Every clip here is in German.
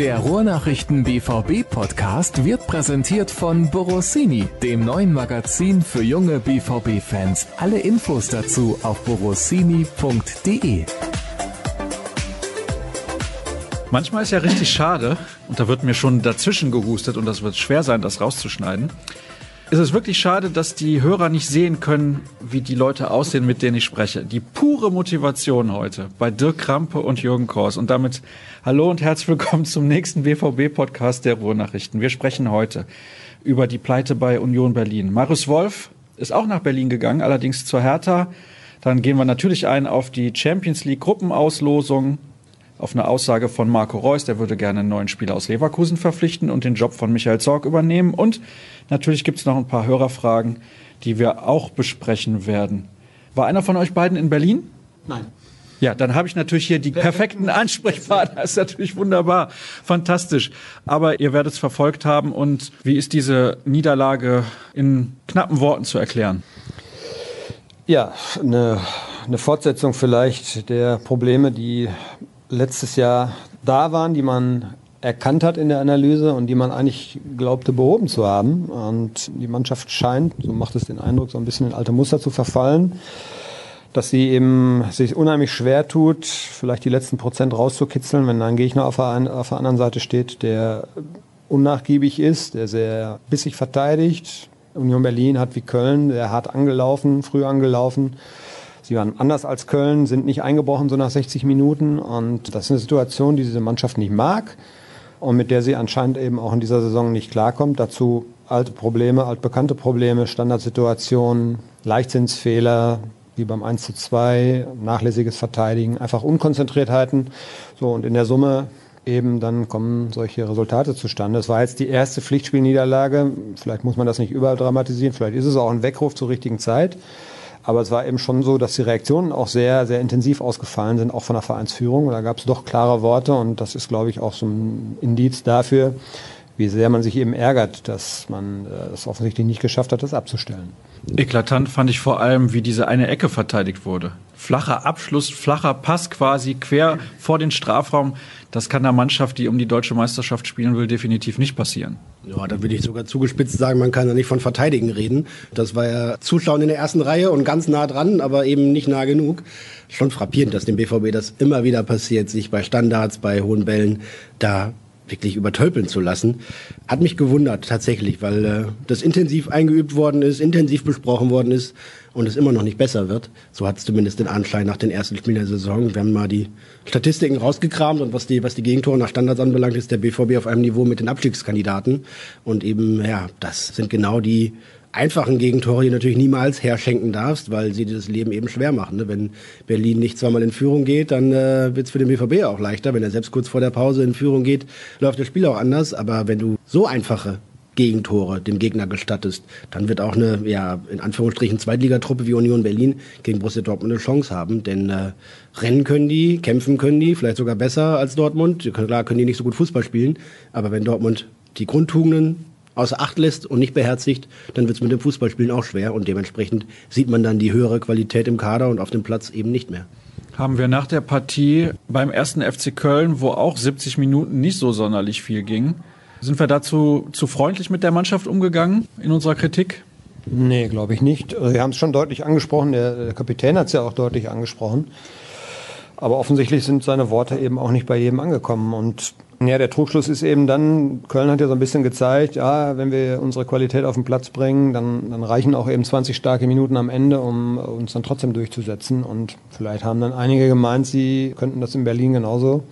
Der Ruhrnachrichten BVB Podcast wird präsentiert von Borossini, dem neuen Magazin für junge BVB Fans. Alle Infos dazu auf borossini.de. Manchmal ist ja richtig schade, und da wird mir schon dazwischen gehustet und das wird schwer sein, das rauszuschneiden. Es ist wirklich schade, dass die Hörer nicht sehen können, wie die Leute aussehen, mit denen ich spreche. Die pure Motivation heute bei Dirk Krampe und Jürgen Kors. Und damit hallo und herzlich willkommen zum nächsten BVB-Podcast der Ruhrnachrichten. Wir sprechen heute über die Pleite bei Union Berlin. Marius Wolf ist auch nach Berlin gegangen, allerdings zur Hertha. Dann gehen wir natürlich ein auf die Champions League Gruppenauslosung auf eine Aussage von Marco Reus, der würde gerne einen neuen Spieler aus Leverkusen verpflichten und den Job von Michael Zorg übernehmen. Und natürlich gibt es noch ein paar Hörerfragen, die wir auch besprechen werden. War einer von euch beiden in Berlin? Nein. Ja, dann habe ich natürlich hier die perfekten Ansprechpartner. Das ist natürlich wunderbar, fantastisch. Aber ihr werdet es verfolgt haben. Und wie ist diese Niederlage in knappen Worten zu erklären? Ja, eine, eine Fortsetzung vielleicht der Probleme, die letztes Jahr da waren, die man erkannt hat in der Analyse und die man eigentlich glaubte behoben zu haben. Und die Mannschaft scheint, so macht es den Eindruck, so ein bisschen in alte Muster zu verfallen, dass sie eben sich unheimlich schwer tut, vielleicht die letzten Prozent rauszukitzeln, wenn ein Gegner auf der, auf der anderen Seite steht, der unnachgiebig ist, der sehr bissig verteidigt. Union Berlin hat wie Köln sehr hart angelaufen, früh angelaufen Sie waren anders als Köln, sind nicht eingebrochen so nach 60 Minuten. Und das ist eine Situation, die diese Mannschaft nicht mag und mit der sie anscheinend eben auch in dieser Saison nicht klarkommt. Dazu alte Probleme, altbekannte Probleme, Standardsituationen, Leichtsinnsfehler, wie beim 1 zu 2, nachlässiges Verteidigen, einfach Unkonzentriertheiten. So, und in der Summe eben dann kommen solche Resultate zustande. Es war jetzt die erste Pflichtspielniederlage. Vielleicht muss man das nicht überall dramatisieren. Vielleicht ist es auch ein Weckruf zur richtigen Zeit. Aber es war eben schon so, dass die Reaktionen auch sehr, sehr intensiv ausgefallen sind, auch von der Vereinsführung. Da gab es doch klare Worte und das ist, glaube ich, auch so ein Indiz dafür, wie sehr man sich eben ärgert, dass man äh, es offensichtlich nicht geschafft hat, das abzustellen. Eklatant fand ich vor allem, wie diese eine Ecke verteidigt wurde. Flacher Abschluss, flacher Pass quasi quer vor den Strafraum. Das kann der Mannschaft, die um die deutsche Meisterschaft spielen will, definitiv nicht passieren. Ja, da würde ich sogar zugespitzt sagen, man kann ja nicht von Verteidigen reden. Das war ja Zuschauen in der ersten Reihe und ganz nah dran, aber eben nicht nah genug. Schon frappierend, dass dem BVB das immer wieder passiert, sich bei Standards, bei hohen Bällen da wirklich übertölpeln zu lassen. Hat mich gewundert tatsächlich, weil äh, das intensiv eingeübt worden ist, intensiv besprochen worden ist und es immer noch nicht besser wird. So hat es zumindest den Anschein nach den ersten Spielen der Saison. Wir haben mal die Statistiken rausgekramt und was die, was die Gegentore nach Standards anbelangt, ist der BVB auf einem Niveau mit den Abstiegskandidaten. Und eben, ja, das sind genau die einfachen Gegentore die natürlich niemals herschenken darfst, weil sie dir das Leben eben schwer machen. Ne? Wenn Berlin nicht zweimal in Führung geht, dann äh, wird es für den BVB auch leichter. Wenn er selbst kurz vor der Pause in Führung geht, läuft das Spiel auch anders. Aber wenn du so einfache Gegentore dem Gegner gestattest, dann wird auch eine, ja, in Anführungsstrichen Zweitligatruppe wie Union Berlin gegen Borussia Dortmund eine Chance haben. Denn äh, rennen können die, kämpfen können die, vielleicht sogar besser als Dortmund. Klar können die nicht so gut Fußball spielen, aber wenn Dortmund die Grundtugenden außer Acht lässt und nicht beherzigt, dann wird es mit dem Fußballspielen auch schwer und dementsprechend sieht man dann die höhere Qualität im Kader und auf dem Platz eben nicht mehr. Haben wir nach der Partie beim ersten FC Köln, wo auch 70 Minuten nicht so sonderlich viel ging, sind wir dazu zu freundlich mit der Mannschaft umgegangen in unserer Kritik? Nee, glaube ich nicht. Also, wir haben es schon deutlich angesprochen, der, der Kapitän hat es ja auch deutlich angesprochen. Aber offensichtlich sind seine Worte eben auch nicht bei jedem angekommen. Und ja, der Trugschluss ist eben dann, Köln hat ja so ein bisschen gezeigt, ja, wenn wir unsere Qualität auf den Platz bringen, dann, dann reichen auch eben 20 starke Minuten am Ende, um uns dann trotzdem durchzusetzen. Und vielleicht haben dann einige gemeint, sie könnten das in Berlin genauso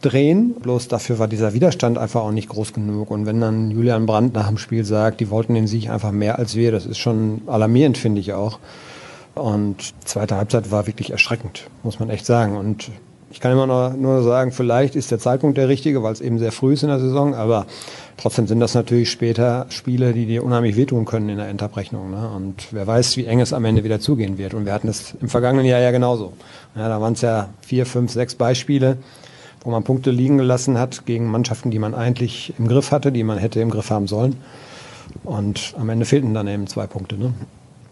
drehen. Bloß dafür war dieser Widerstand einfach auch nicht groß genug. Und wenn dann Julian Brandt nach dem Spiel sagt, die wollten den Sieg einfach mehr als wir, das ist schon alarmierend, finde ich auch. Und zweite Halbzeit war wirklich erschreckend, muss man echt sagen. Und ich kann immer noch nur sagen, vielleicht ist der Zeitpunkt der richtige, weil es eben sehr früh ist in der Saison, aber trotzdem sind das natürlich später Spiele, die dir unheimlich wehtun können in der Endabrechnung. Ne? Und wer weiß, wie eng es am Ende wieder zugehen wird. Und wir hatten es im vergangenen Jahr ja genauso. Ja, da waren es ja vier, fünf, sechs Beispiele, wo man Punkte liegen gelassen hat gegen Mannschaften, die man eigentlich im Griff hatte, die man hätte im Griff haben sollen. Und am Ende fehlten dann eben zwei Punkte. Ne?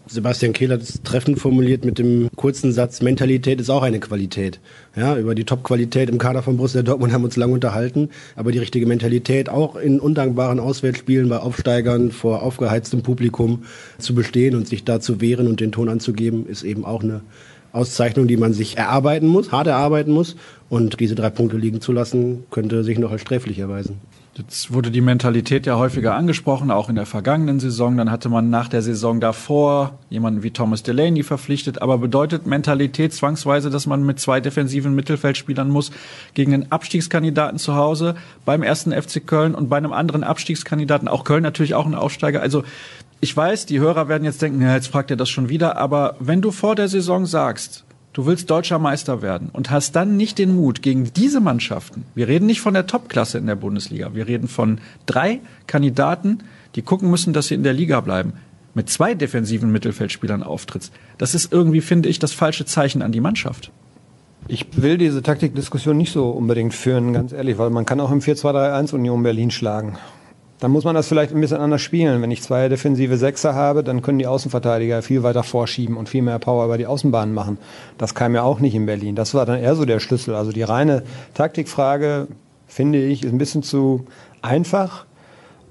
Sebastian Kehl hat es treffend formuliert mit dem kurzen Satz, Mentalität ist auch eine Qualität. Ja, über die Top-Qualität im Kader von Borussia Dortmund haben wir uns lange unterhalten, aber die richtige Mentalität auch in undankbaren Auswärtsspielen bei Aufsteigern vor aufgeheiztem Publikum zu bestehen und sich da zu wehren und den Ton anzugeben, ist eben auch eine Auszeichnung, die man sich erarbeiten muss, hart erarbeiten muss. Und diese drei Punkte liegen zu lassen, könnte sich noch als sträflich erweisen. Jetzt wurde die Mentalität ja häufiger angesprochen, auch in der vergangenen Saison. Dann hatte man nach der Saison davor jemanden wie Thomas Delaney verpflichtet. Aber bedeutet Mentalität zwangsweise, dass man mit zwei defensiven Mittelfeldspielern muss gegen einen Abstiegskandidaten zu Hause beim ersten FC Köln und bei einem anderen Abstiegskandidaten, auch Köln natürlich auch ein Aufsteiger. Also ich weiß, die Hörer werden jetzt denken, ja, jetzt fragt er das schon wieder. Aber wenn du vor der Saison sagst, du willst deutscher Meister werden und hast dann nicht den Mut gegen diese Mannschaften. Wir reden nicht von der Topklasse in der Bundesliga. Wir reden von drei Kandidaten, die gucken müssen, dass sie in der Liga bleiben. Mit zwei defensiven Mittelfeldspielern auftrittst. Das ist irgendwie, finde ich, das falsche Zeichen an die Mannschaft. Ich will diese Taktikdiskussion nicht so unbedingt führen, ganz ehrlich, weil man kann auch im 4-2-3-1 Union Berlin schlagen. Dann muss man das vielleicht ein bisschen anders spielen. Wenn ich zwei defensive Sechser habe, dann können die Außenverteidiger viel weiter vorschieben und viel mehr Power über die Außenbahn machen. Das kam ja auch nicht in Berlin. Das war dann eher so der Schlüssel. Also die reine Taktikfrage, finde ich, ist ein bisschen zu einfach.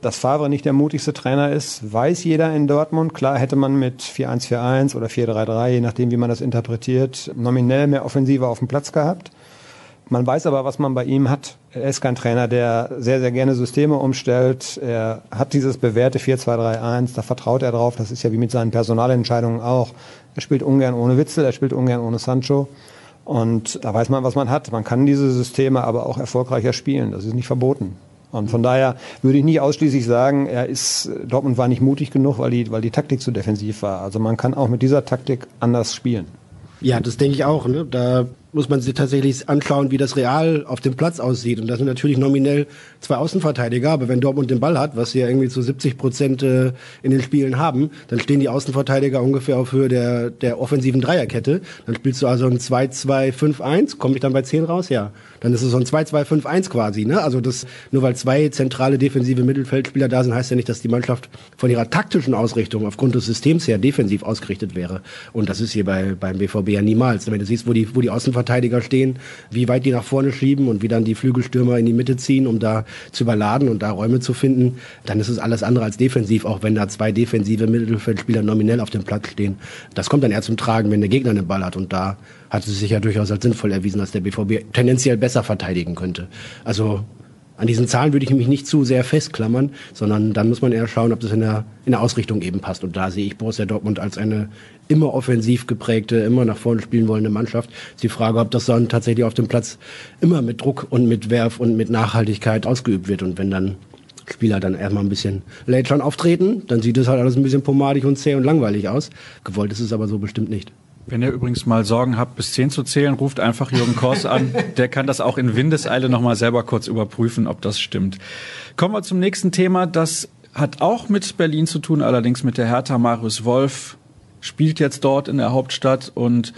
Dass Favre nicht der mutigste Trainer ist, weiß jeder in Dortmund. Klar hätte man mit 4-1-4-1 oder 4-3-3, je nachdem, wie man das interpretiert, nominell mehr Offensive auf dem Platz gehabt. Man weiß aber, was man bei ihm hat. Er ist kein Trainer, der sehr, sehr gerne Systeme umstellt. Er hat dieses bewährte 4-2-3-1, da vertraut er drauf. Das ist ja wie mit seinen Personalentscheidungen auch. Er spielt ungern ohne Witzel, er spielt ungern ohne Sancho. Und da weiß man, was man hat. Man kann diese Systeme aber auch erfolgreicher spielen. Das ist nicht verboten. Und von daher würde ich nicht ausschließlich sagen, er ist, Dortmund war nicht mutig genug, weil die, weil die Taktik zu defensiv war. Also man kann auch mit dieser Taktik anders spielen. Ja, das denke ich auch. Ne? Da muss man sich tatsächlich anschauen, wie das real auf dem Platz aussieht. Und das sind natürlich nominell zwei Außenverteidiger, aber wenn Dortmund den Ball hat, was sie ja irgendwie zu 70 Prozent äh, in den Spielen haben, dann stehen die Außenverteidiger ungefähr auf Höhe der, der offensiven Dreierkette. Dann spielst du also ein 2-2-5-1. Komme ich dann bei 10 raus? Ja. Dann ist es so ein 2-2-5-1 quasi. Ne? Also das, nur weil zwei zentrale defensive Mittelfeldspieler da sind, heißt ja nicht, dass die Mannschaft von ihrer taktischen Ausrichtung aufgrund des Systems her defensiv ausgerichtet wäre. Und das ist hier bei, beim BVB ja niemals. Wenn du siehst, wo die, wo die Außenverteidiger stehen, wie weit die nach vorne schieben und wie dann die Flügelstürmer in die Mitte ziehen, um da zu überladen und da Räume zu finden, dann ist es alles andere als defensiv, auch wenn da zwei defensive Mittelfeldspieler nominell auf dem Platz stehen. Das kommt dann eher zum Tragen, wenn der Gegner den Ball hat und da hat es sich ja durchaus als sinnvoll erwiesen, dass der BVB tendenziell besser verteidigen könnte. Also an diesen Zahlen würde ich mich nicht zu sehr festklammern, sondern dann muss man eher schauen, ob das in der, in der Ausrichtung eben passt. Und da sehe ich Borussia Dortmund als eine immer offensiv geprägte, immer nach vorne spielen wollende Mannschaft. Ist die Frage, ob das dann tatsächlich auf dem Platz immer mit Druck und mit Werf und mit Nachhaltigkeit ausgeübt wird. Und wenn dann Spieler dann erstmal ein bisschen late schon auftreten, dann sieht es halt alles ein bisschen pomadig und zäh und langweilig aus. Gewollt ist es aber so bestimmt nicht. Wenn ihr übrigens mal Sorgen habt, bis zehn zu zählen, ruft einfach Jürgen Kors an. Der kann das auch in Windeseile nochmal selber kurz überprüfen, ob das stimmt. Kommen wir zum nächsten Thema. Das hat auch mit Berlin zu tun, allerdings mit der Hertha. Marius Wolf spielt jetzt dort in der Hauptstadt und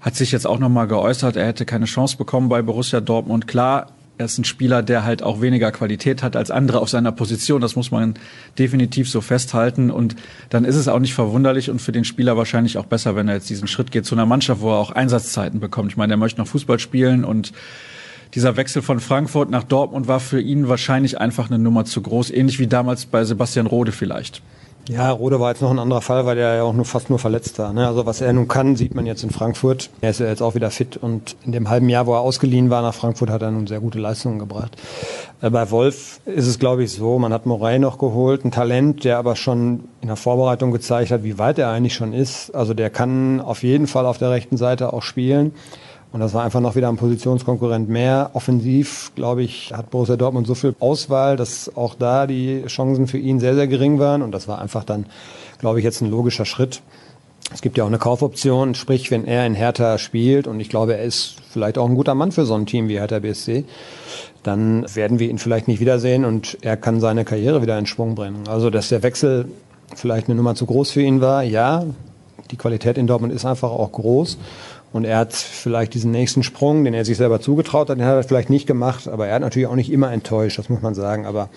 hat sich jetzt auch nochmal geäußert, er hätte keine Chance bekommen bei Borussia Dortmund. Klar, er ist ein Spieler, der halt auch weniger Qualität hat als andere auf seiner Position. Das muss man definitiv so festhalten. Und dann ist es auch nicht verwunderlich und für den Spieler wahrscheinlich auch besser, wenn er jetzt diesen Schritt geht zu einer Mannschaft, wo er auch Einsatzzeiten bekommt. Ich meine, er möchte noch Fußball spielen und dieser Wechsel von Frankfurt nach Dortmund war für ihn wahrscheinlich einfach eine Nummer zu groß, ähnlich wie damals bei Sebastian Rode vielleicht. Ja, Rode war jetzt noch ein anderer Fall, weil er ja auch nur fast nur verletzt war. Ne? Also was er nun kann, sieht man jetzt in Frankfurt. Er ist ja jetzt auch wieder fit und in dem halben Jahr, wo er ausgeliehen war nach Frankfurt, hat er nun sehr gute Leistungen gebracht. Äh, bei Wolf ist es, glaube ich, so, man hat Morey noch geholt, ein Talent, der aber schon in der Vorbereitung gezeigt hat, wie weit er eigentlich schon ist. Also der kann auf jeden Fall auf der rechten Seite auch spielen. Und das war einfach noch wieder ein Positionskonkurrent mehr. Offensiv, glaube ich, hat Borussia Dortmund so viel Auswahl, dass auch da die Chancen für ihn sehr, sehr gering waren. Und das war einfach dann, glaube ich, jetzt ein logischer Schritt. Es gibt ja auch eine Kaufoption, sprich, wenn er in Hertha spielt, und ich glaube, er ist vielleicht auch ein guter Mann für so ein Team wie Hertha BSC, dann werden wir ihn vielleicht nicht wiedersehen und er kann seine Karriere wieder in Schwung bringen. Also, dass der Wechsel vielleicht eine Nummer zu groß für ihn war, ja, die Qualität in Dortmund ist einfach auch groß. Und er hat vielleicht diesen nächsten Sprung, den er sich selber zugetraut hat, den hat er vielleicht nicht gemacht. Aber er hat natürlich auch nicht immer enttäuscht, das muss man sagen. Aber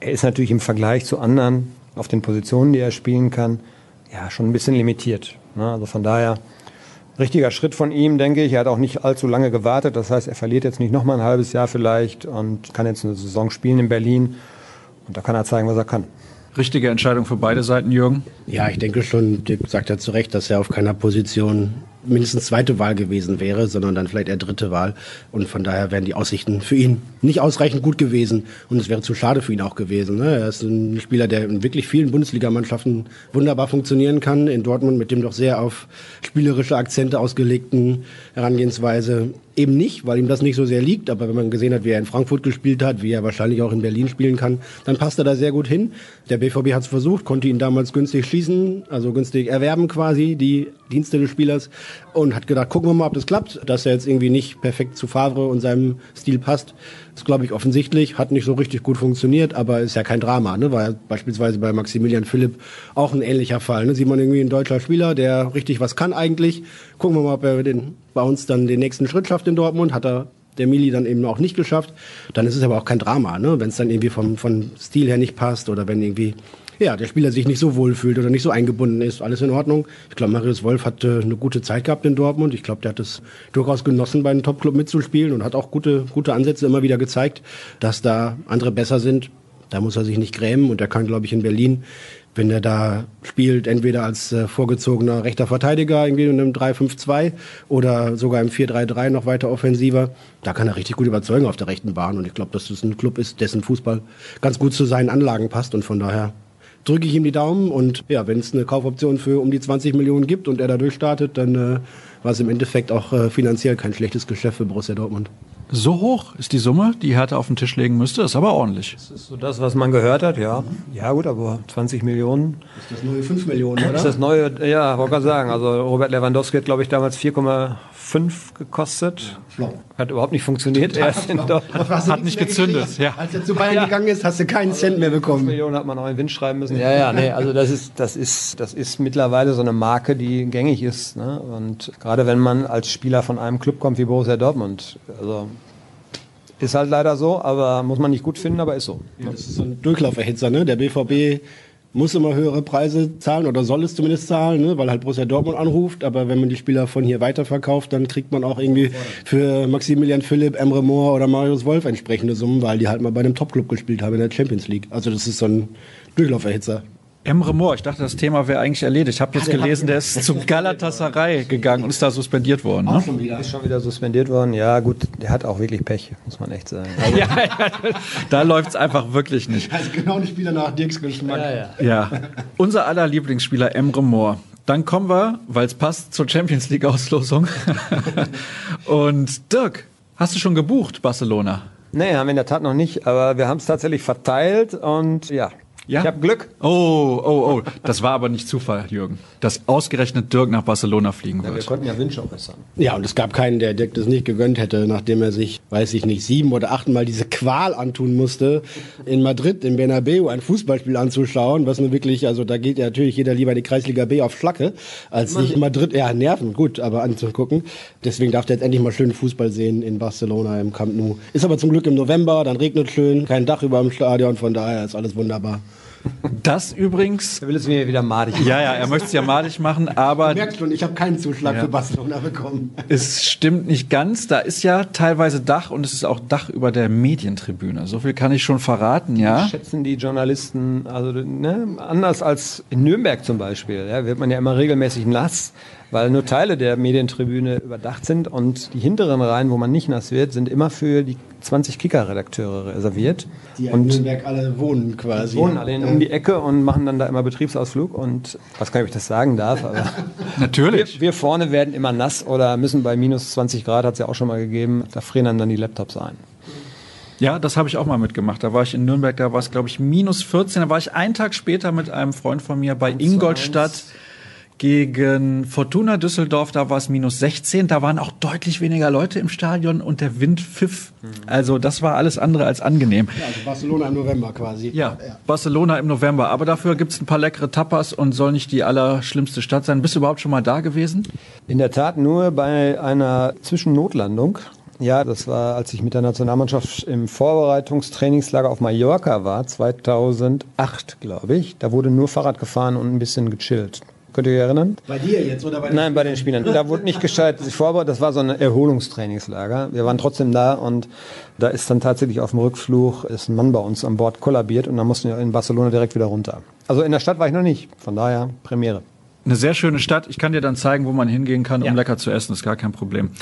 er ist natürlich im Vergleich zu anderen auf den Positionen, die er spielen kann, ja schon ein bisschen limitiert. Ne? Also von daher richtiger Schritt von ihm, denke ich. Er hat auch nicht allzu lange gewartet. Das heißt, er verliert jetzt nicht noch mal ein halbes Jahr vielleicht und kann jetzt eine Saison spielen in Berlin. Und da kann er zeigen, was er kann. Richtige Entscheidung für beide Seiten, Jürgen? Ja, ich denke schon, Dick sagt ja zu Recht, dass er auf keiner Position mindestens zweite Wahl gewesen wäre, sondern dann vielleicht eher dritte Wahl. Und von daher wären die Aussichten für ihn nicht ausreichend gut gewesen. Und es wäre zu schade für ihn auch gewesen. Ne? Er ist ein Spieler, der in wirklich vielen Bundesligamannschaften wunderbar funktionieren kann. In Dortmund mit dem doch sehr auf spielerische Akzente ausgelegten Herangehensweise eben nicht, weil ihm das nicht so sehr liegt. Aber wenn man gesehen hat, wie er in Frankfurt gespielt hat, wie er wahrscheinlich auch in Berlin spielen kann, dann passt er da sehr gut hin. Der BVB hat es versucht, konnte ihn damals günstig schließen, also günstig erwerben quasi, die Dienste des Spielers und hat gedacht, gucken wir mal, ob das klappt, dass er jetzt irgendwie nicht perfekt zu Favre und seinem Stil passt. Das glaube ich offensichtlich, hat nicht so richtig gut funktioniert, aber ist ja kein Drama. Ne? War ja beispielsweise bei Maximilian Philipp auch ein ähnlicher Fall. Ne? Sieht man irgendwie ein deutscher Spieler, der richtig was kann eigentlich. Gucken wir mal, ob er den, bei uns dann den nächsten Schritt schafft in Dortmund. Hat er der Mili dann eben auch nicht geschafft. Dann ist es aber auch kein Drama, ne? wenn es dann irgendwie vom, vom Stil her nicht passt oder wenn irgendwie ja, der Spieler sich nicht so wohl fühlt oder nicht so eingebunden ist, alles in Ordnung. Ich glaube, Marius Wolf hat äh, eine gute Zeit gehabt in Dortmund. Ich glaube, der hat es durchaus genossen, bei einem Topclub mitzuspielen und hat auch gute, gute Ansätze immer wieder gezeigt, dass da andere besser sind. Da muss er sich nicht grämen und er kann, glaube ich, in Berlin wenn er da spielt, entweder als äh, vorgezogener rechter Verteidiger irgendwie in einem 3-5-2 oder sogar im 4-3-3 noch weiter offensiver, da kann er richtig gut überzeugen auf der rechten Bahn. Und ich glaube, dass das ein Club ist, dessen Fußball ganz gut zu seinen Anlagen passt. Und von daher drücke ich ihm die Daumen und ja, wenn es eine Kaufoption für um die 20 Millionen gibt und er da durchstartet, dann äh, war es im Endeffekt auch äh, finanziell kein schlechtes Geschäft für Borussia Dortmund. So hoch ist die Summe, die Hertha auf den Tisch legen müsste, ist aber ordentlich. Das ist so das, was man gehört hat, ja. Ja gut, aber 20 Millionen. Ist das neue 5 Millionen, oder? Ist das neue, ja, wollte gerade sagen. Also Robert Lewandowski hat, glaube ich, damals 4,5 gekostet. Ja, hat überhaupt nicht funktioniert. Er ist hat nicht gezündet. Ja. Als er zu Bayern ja. gegangen ist, hast du keinen Cent mehr bekommen. 5 Millionen hat man auch in Wind schreiben müssen. Ja, ja, nee, also das ist, das ist, das ist mittlerweile so eine Marke, die gängig ist. Ne? Und gerade wenn man als Spieler von einem Club kommt wie Borussia Dortmund, also ist halt leider so, aber muss man nicht gut finden, aber ist so. Ja, das ist so ein Durchlauferhitzer, ne? Der BVB muss immer höhere Preise zahlen oder soll es zumindest zahlen, ne? weil halt Borussia Dortmund anruft. Aber wenn man die Spieler von hier weiterverkauft, dann kriegt man auch irgendwie für Maximilian Philipp, Emre Moore oder Marius Wolf entsprechende Summen, weil die halt mal bei einem Topclub gespielt haben in der Champions League. Also das ist so ein Durchlauferhitzer. Emre Moore, ich dachte, das Thema wäre eigentlich erledigt. Ich habe jetzt ah, gelesen, der ist zu Galatasaray gegangen und ist da suspendiert worden. Ne? Auch schon wieder. Ist schon wieder suspendiert worden. Ja, gut, der hat auch wirklich Pech, muss man echt sagen. Also ja, ja, da läuft es einfach wirklich nicht. Also genau ein Spieler nach Dirks Geschmack. Ja, ja. ja. unser aller Lieblingsspieler Emre Moore. Dann kommen wir, weil es passt, zur Champions League Auslosung. und Dirk, hast du schon gebucht, Barcelona? Nee, haben wir in der Tat noch nicht, aber wir haben es tatsächlich verteilt und ja, ja? Ich habe Glück. Oh, oh, oh. Das war aber nicht Zufall, Jürgen. Dass ausgerechnet Dirk nach Barcelona fliegen wird. Ja, wir konnten ja Wünsche äußern. Ja, und es gab keinen, der Dirk das nicht gegönnt hätte, nachdem er sich, weiß ich nicht, sieben oder achtmal diese Qual antun musste, in Madrid, im Bernabeu, ein Fußballspiel anzuschauen, was nur wirklich, also da geht ja natürlich jeder lieber in die Kreisliga B auf Schlacke, als sich in Madrid, ja, Nerven, gut, aber anzugucken. Deswegen darf der jetzt endlich mal schön Fußball sehen in Barcelona im Camp Nou. Ist aber zum Glück im November, dann regnet schön, kein Dach über dem Stadion, von daher ist alles wunderbar. Das übrigens. Er will es mir wieder madig machen. Ja, ja, er möchte es ja madig machen, aber. Du merkst schon, ich habe keinen Zuschlag ja. für Barcelona bekommen. Es stimmt nicht ganz. Da ist ja teilweise Dach und es ist auch Dach über der Medientribüne. So viel kann ich schon verraten, ja. Schätzen die Journalisten, also ne, anders als in Nürnberg zum Beispiel, ja, wird man ja immer regelmäßig nass weil nur Teile der Medientribüne überdacht sind und die hinteren Reihen, wo man nicht nass wird, sind immer für die 20 Kicker-Redakteure reserviert. Die in Nürnberg alle wohnen quasi. Wohnen alle in, um die Ecke und machen dann da immer Betriebsausflug und was kann ich das sagen darf, aber natürlich. Wir, wir, vorne werden immer nass oder müssen bei minus 20 Grad, hat es ja auch schon mal gegeben, da frieren dann, dann die Laptops ein. Ja, das habe ich auch mal mitgemacht. Da war ich in Nürnberg, da war es, glaube ich, minus 14. Da war ich einen Tag später mit einem Freund von mir bei Ingolstadt gegen Fortuna Düsseldorf, da war es minus 16, da waren auch deutlich weniger Leute im Stadion und der Wind pfiff. Mhm. Also das war alles andere als angenehm. Ja, also Barcelona im November quasi. Ja, ja. Barcelona im November. Aber dafür gibt es ein paar leckere Tapas und soll nicht die allerschlimmste Stadt sein. Bist du überhaupt schon mal da gewesen? In der Tat nur bei einer Zwischennotlandung. Ja, das war, als ich mit der Nationalmannschaft im Vorbereitungstrainingslager auf Mallorca war, 2008, glaube ich. Da wurde nur Fahrrad gefahren und ein bisschen gechillt. Könnt ihr euch erinnern? Bei dir jetzt oder bei den Nein, bei den Spielern. Da wurde nicht gescheit sich vorbereitet. Das war so ein Erholungstrainingslager. Wir waren trotzdem da und da ist dann tatsächlich auf dem Rückflug ist ein Mann bei uns an Bord kollabiert und dann mussten wir in Barcelona direkt wieder runter. Also in der Stadt war ich noch nicht. Von daher Premiere. Eine sehr schöne Stadt. Ich kann dir dann zeigen, wo man hingehen kann, um Ja. lecker zu essen. Ist gar kein Problem.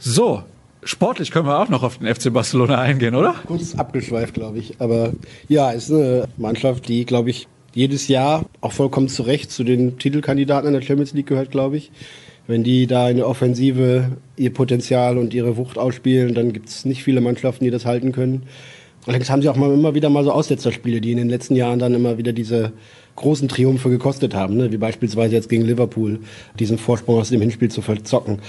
So, sportlich können wir auch noch auf den FC Barcelona eingehen, oder? kurz abgeschweift, glaube ich. Aber ja, ist eine Mannschaft, die, glaube ich, jedes Jahr auch vollkommen zu Recht zu den Titelkandidaten in der Champions League gehört, glaube ich. Wenn die da in der Offensive ihr Potenzial und ihre Wucht ausspielen, dann gibt es nicht viele Mannschaften, die das halten können. Allerdings haben sie auch mal immer wieder mal so Aussetzerspiele, die in den letzten Jahren dann immer wieder diese großen Triumphe gekostet haben, ne? wie beispielsweise jetzt gegen Liverpool, diesen Vorsprung aus dem Hinspiel zu verzocken.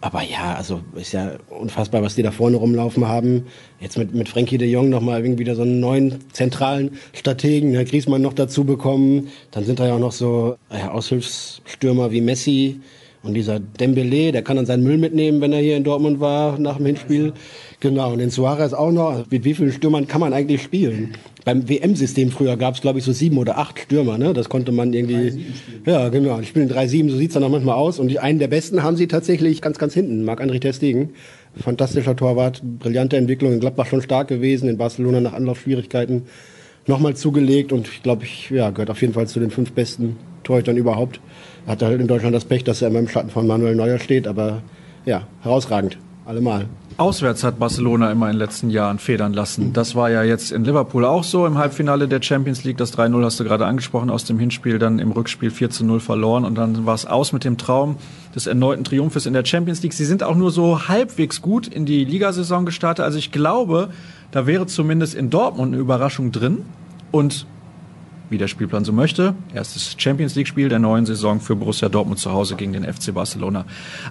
Aber ja, also ist ja unfassbar, was die da vorne rumlaufen haben. Jetzt mit, mit Frankie de Jong nochmal irgendwie wieder so einen neuen zentralen Strategen, ne, Griezmann noch dazu bekommen. Dann sind da ja auch noch so ja, Aushilfsstürmer wie Messi und dieser Dembele, der kann dann seinen Müll mitnehmen, wenn er hier in Dortmund war nach dem Hinspiel. Genau, und den Suarez auch noch. Mit wie vielen Stürmern kann man eigentlich spielen? Beim WM-System früher gab es, glaube ich, so sieben oder acht Stürmer. Ne? Das konnte man irgendwie... Ja, genau. Die spielen 3-7, so sieht's dann auch manchmal aus. Und einen der besten haben sie tatsächlich ganz, ganz hinten. Marc-André Ter Stegen. Fantastischer Torwart, brillante Entwicklung. In Gladbach schon stark gewesen, in Barcelona nach Anlaufschwierigkeiten nochmal zugelegt. Und ich glaube, ich ja, gehört auf jeden Fall zu den fünf besten Torhütern überhaupt. Hat halt in Deutschland das Pech, dass er immer im Schatten von Manuel Neuer steht. Aber ja, herausragend. Allemal. Auswärts hat Barcelona immer in den letzten Jahren federn lassen. Das war ja jetzt in Liverpool auch so im Halbfinale der Champions League. Das 3-0 hast du gerade angesprochen aus dem Hinspiel, dann im Rückspiel 4-0 verloren und dann war es aus mit dem Traum des erneuten Triumphes in der Champions League. Sie sind auch nur so halbwegs gut in die Ligasaison gestartet. Also ich glaube, da wäre zumindest in Dortmund eine Überraschung drin. Und wie der Spielplan so möchte. Erstes Champions League-Spiel der neuen Saison für Borussia Dortmund zu Hause gegen den FC Barcelona.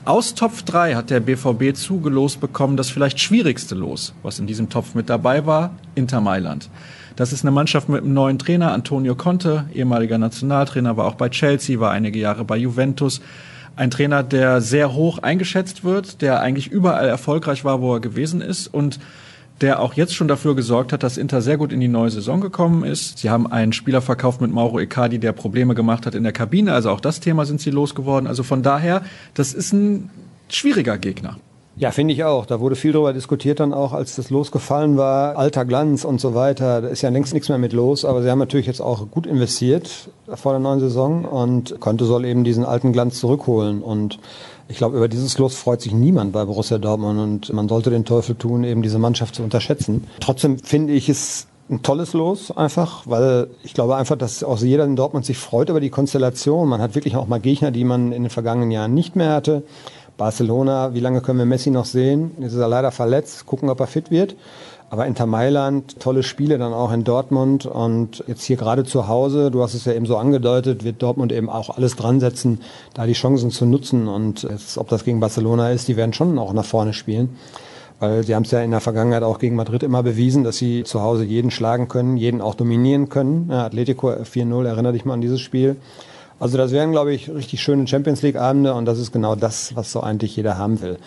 Aus Topf 3 hat der BVB zugelost bekommen das vielleicht schwierigste Los, was in diesem Topf mit dabei war, Inter Mailand. Das ist eine Mannschaft mit einem neuen Trainer, Antonio Conte, ehemaliger Nationaltrainer, war auch bei Chelsea, war einige Jahre bei Juventus. Ein Trainer, der sehr hoch eingeschätzt wird, der eigentlich überall erfolgreich war, wo er gewesen ist und der auch jetzt schon dafür gesorgt hat, dass Inter sehr gut in die neue Saison gekommen ist. Sie haben einen Spieler verkauft mit Mauro Icardi, der Probleme gemacht hat in der Kabine. Also auch das Thema sind sie losgeworden. Also von daher, das ist ein schwieriger Gegner. Ja, finde ich auch. Da wurde viel darüber diskutiert dann auch, als das losgefallen war, alter Glanz und so weiter. Da ist ja längst nichts mehr mit los, aber sie haben natürlich jetzt auch gut investiert vor der neuen Saison und Conte soll eben diesen alten Glanz zurückholen und ich glaube, über dieses Los freut sich niemand bei Borussia Dortmund und man sollte den Teufel tun, eben diese Mannschaft zu unterschätzen. Trotzdem finde ich es ein tolles Los einfach, weil ich glaube einfach, dass auch jeder in Dortmund sich freut über die Konstellation. Man hat wirklich auch mal Gegner, die man in den vergangenen Jahren nicht mehr hatte. Barcelona, wie lange können wir Messi noch sehen? Jetzt ist er leider verletzt, gucken, ob er fit wird. Aber Inter Mailand, tolle Spiele dann auch in Dortmund und jetzt hier gerade zu Hause, du hast es ja eben so angedeutet, wird Dortmund eben auch alles dran setzen, da die Chancen zu nutzen und jetzt, ob das gegen Barcelona ist, die werden schon auch nach vorne spielen. Weil sie haben es ja in der Vergangenheit auch gegen Madrid immer bewiesen, dass sie zu Hause jeden schlagen können, jeden auch dominieren können. Ja, Atletico 4-0, erinnere dich mal an dieses Spiel. Also das wären, glaube ich, richtig schöne Champions League-Abende und das ist genau das, was so eigentlich jeder haben will.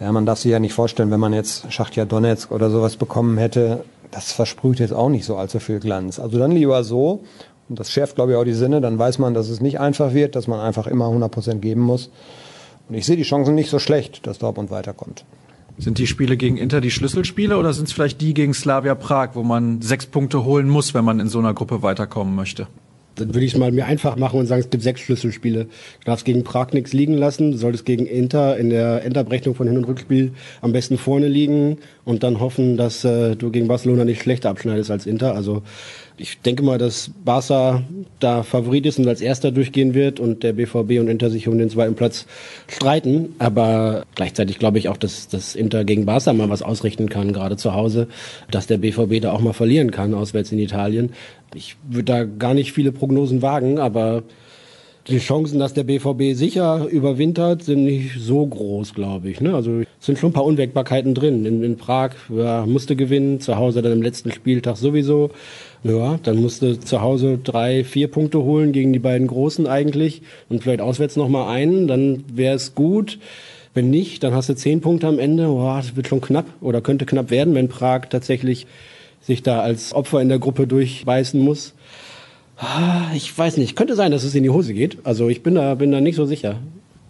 Ja, man darf sich ja nicht vorstellen, wenn man jetzt Schachtja Donetsk oder sowas bekommen hätte, das versprüht jetzt auch nicht so allzu viel Glanz. Also dann lieber so, und das schärft, glaube ich, auch die Sinne, dann weiß man, dass es nicht einfach wird, dass man einfach immer 100% geben muss. Und ich sehe die Chancen nicht so schlecht, dass Dortmund weiterkommt. Sind die Spiele gegen Inter die Schlüsselspiele oder sind es vielleicht die gegen Slavia Prag, wo man sechs Punkte holen muss, wenn man in so einer Gruppe weiterkommen möchte? Dann würde ich es mal mir einfach machen und sagen, es gibt sechs Schlüsselspiele. Du darfst gegen Prag nichts liegen lassen, du solltest gegen Inter in der Endabrechnung von Hin- und Rückspiel am besten vorne liegen und dann hoffen, dass äh, du gegen Barcelona nicht schlechter abschneidest als Inter. Also ich denke mal, dass Barca da Favorit ist und als erster durchgehen wird und der BVB und Inter sich um den zweiten Platz streiten. Aber gleichzeitig glaube ich auch, dass, dass Inter gegen Barca mal was ausrichten kann, gerade zu Hause, dass der BVB da auch mal verlieren kann, auswärts in Italien. Ich würde da gar nicht viele Prognosen wagen, aber die Chancen, dass der BVB sicher überwintert, sind nicht so groß, glaube ich. Ne? Also sind schon ein paar Unwägbarkeiten drin. In, in Prag ja, musste gewinnen, zu Hause dann im letzten Spieltag sowieso. Ja, dann musste zu Hause drei, vier Punkte holen gegen die beiden Großen eigentlich und vielleicht auswärts nochmal einen, dann wäre es gut. Wenn nicht, dann hast du zehn Punkte am Ende. Boah, das wird schon knapp oder könnte knapp werden, wenn Prag tatsächlich sich da als Opfer in der Gruppe durchbeißen muss. Ah, ich weiß nicht. Könnte sein, dass es in die Hose geht. Also ich bin da, bin da nicht so sicher.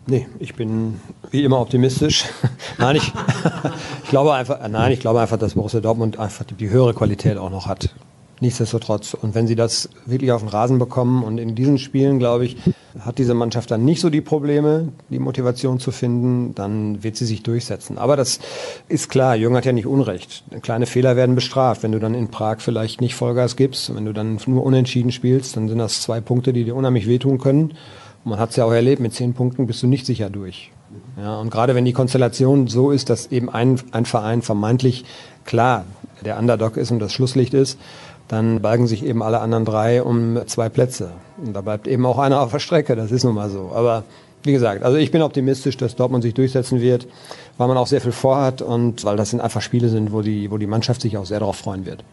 Nee, ich bin wie immer optimistisch. nein, ich, ich glaube einfach, nein, ich glaube einfach, dass Borussia Dortmund einfach die höhere Qualität auch noch hat. Nichtsdestotrotz. Und wenn sie das wirklich auf den Rasen bekommen und in diesen Spielen, glaube ich, hat diese Mannschaft dann nicht so die Probleme, die Motivation zu finden, dann wird sie sich durchsetzen. Aber das ist klar, Jürgen hat ja nicht Unrecht. Kleine Fehler werden bestraft. Wenn du dann in Prag vielleicht nicht Vollgas gibst, wenn du dann nur unentschieden spielst, dann sind das zwei Punkte, die dir unheimlich wehtun können. Und man hat es ja auch erlebt, mit zehn Punkten bist du nicht sicher durch. Ja, und gerade wenn die Konstellation so ist, dass eben ein, ein Verein vermeintlich klar der Underdog ist und das Schlusslicht ist, dann balgen sich eben alle anderen drei um zwei Plätze. Und da bleibt eben auch einer auf der Strecke, das ist nun mal so. Aber wie gesagt, also ich bin optimistisch, dass Dortmund sich durchsetzen wird, weil man auch sehr viel vorhat und weil das sind einfach Spiele sind, wo die, wo die Mannschaft sich auch sehr darauf freuen wird.